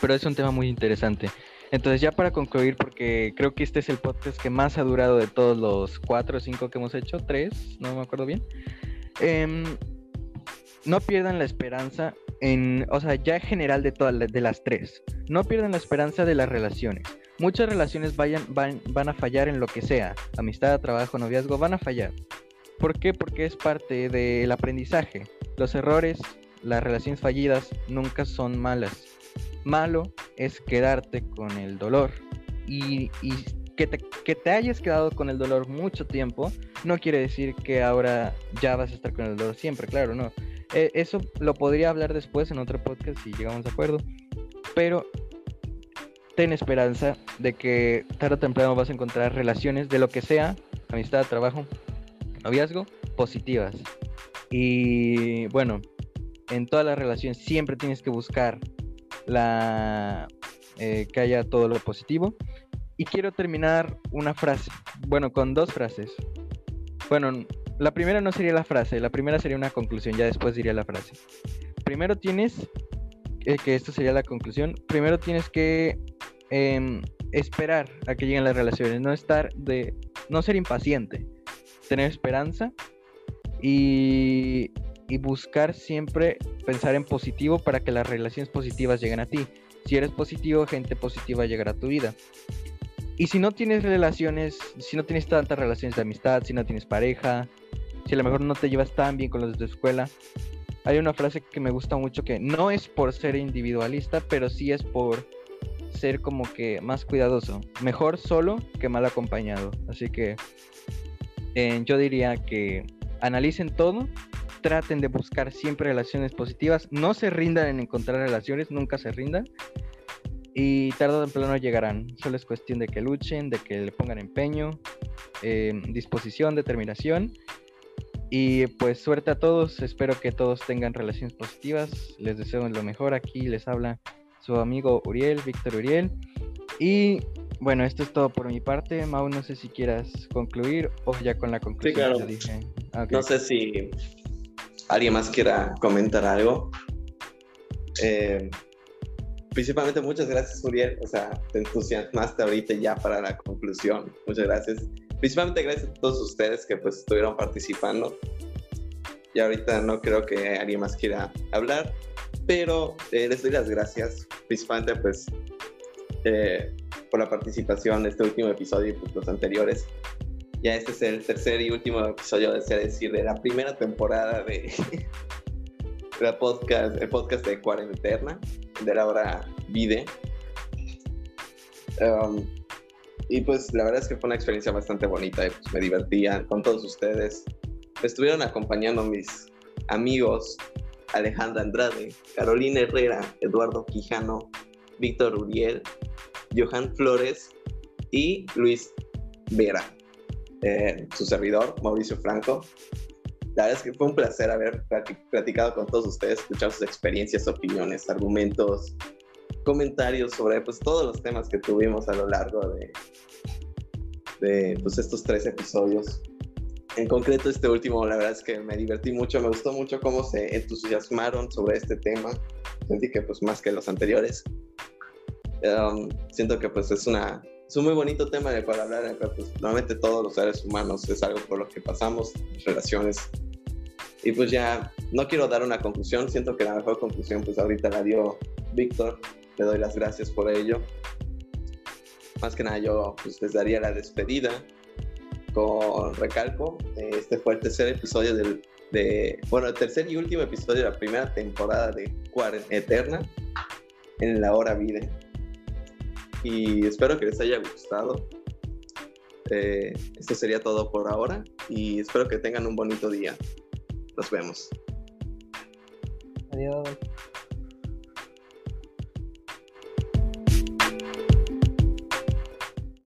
B: Pero es un tema muy interesante. Entonces ya para concluir, porque creo que este es el podcast que más ha durado de todos los cuatro o cinco que hemos hecho, tres, no me acuerdo bien. Em, no pierdan la esperanza en, o sea, ya en general de todas de las tres. No pierdan la esperanza de las relaciones. Muchas relaciones vayan, van, van a fallar en lo que sea, amistad, trabajo, noviazgo, van a fallar. ¿Por qué? Porque es parte del aprendizaje. Los errores, las relaciones fallidas nunca son malas Malo es quedarte con el dolor. Y, que, te, hayas quedado con el dolor mucho tiempo no quiere decir que ahora ya vas a estar con el dolor siempre, claro, no. E, eso lo podría hablar después en otro podcast si llegamos de acuerdo. Pero ten esperanza de que tarde o temprano vas a encontrar relaciones de lo que sea, amistad, trabajo, noviazgo, positivas. Y bueno, en todas las relaciones siempre tienes que buscar la, eh, que haya todo lo positivo. Y quiero terminar una frase, bueno, con dos frases. Bueno, la primera no sería la frase, la primera sería una conclusión, ya después diría la frase. Primero tienes, eh, que esto sería la conclusión, primero tienes que em, esperar a que lleguen las relaciones, no estar de, no ser impaciente, tener esperanza y y buscar siempre pensar en positivo para que las relaciones positivas lleguen a ti. Si eres positivo, gente positiva llegará a tu vida. Y si no tienes relaciones, si no tienes tantas relaciones de amistad, si no tienes pareja, si a lo mejor no te llevas tan bien con los de tu escuela, hay una frase que me gusta mucho que no es por ser individualista, pero sí es por ser como que más cuidadoso. Mejor solo que mal acompañado. Así que eh, yo diría que analicen todo traten de buscar siempre relaciones positivas, no se rindan en encontrar relaciones, nunca se rindan y tarde o temprano llegarán. Solo es cuestión de que luchen, de que le pongan empeño, em, disposición, determinación. Y pues suerte a todos, espero que todos tengan relaciones positivas, les deseo lo mejor, aquí les habla su amigo Uriel, Víctor Uriel. Y bueno, esto es todo por mi parte. Mau, no sé si quieras concluir o ya con la conclusión.
A: Sí, claro. Ah, no sé si alguien más quiera comentar algo. Eh, principalmente muchas gracias, Uriel. O sea, te entusiasmaste ahorita ya para la conclusión. Muchas gracias. Principalmente gracias a todos ustedes que pues estuvieron participando. Y ahorita no creo que alguien más quiera hablar, pero eh, les doy las gracias, principalmente pues eh, por la participación en este último episodio y pues, los anteriores. Ya este es el tercer y último episodio, desea decir, de la primera temporada de, la podcast, el podcast de Cuarentena, de la hora Vide. Um, y pues la verdad es que fue una experiencia bastante bonita, y pues me divertía con todos ustedes. Estuvieron acompañando mis amigos Alejandra Andrade, Carolina Herrera, Eduardo Quijano, Víctor Uriel, Johan Flores y Luis Vera. Eh, su servidor, Mauricio Franco. La verdad es que fue un placer haber platicado con todos ustedes, escuchar sus experiencias, opiniones, argumentos, comentarios sobre pues, todos los temas que tuvimos a lo largo de, de pues, estos tres episodios. En concreto, este último, la verdad es que me divertí mucho, me gustó mucho cómo se entusiasmaron sobre este tema. Sentí que, pues, más que los anteriores. Um, siento que, pues, es una es un muy bonito tema de cual hablar, pues normalmente todos los seres humanos es algo por lo que pasamos, relaciones. Y pues ya, no quiero dar una conclusión, siento que la mejor conclusión pues ahorita la dio Víctor, le doy las gracias por ello. Más que nada yo pues les daría la despedida con recalco. Este fue el tercer episodio del, de, bueno, el tercer y último episodio de la primera temporada de Cuarentena Eterna en la hora vida. y espero que les haya gustado. Eh, esto sería todo por ahora y espero que tengan un bonito día. Nos vemos.
F: Adiós.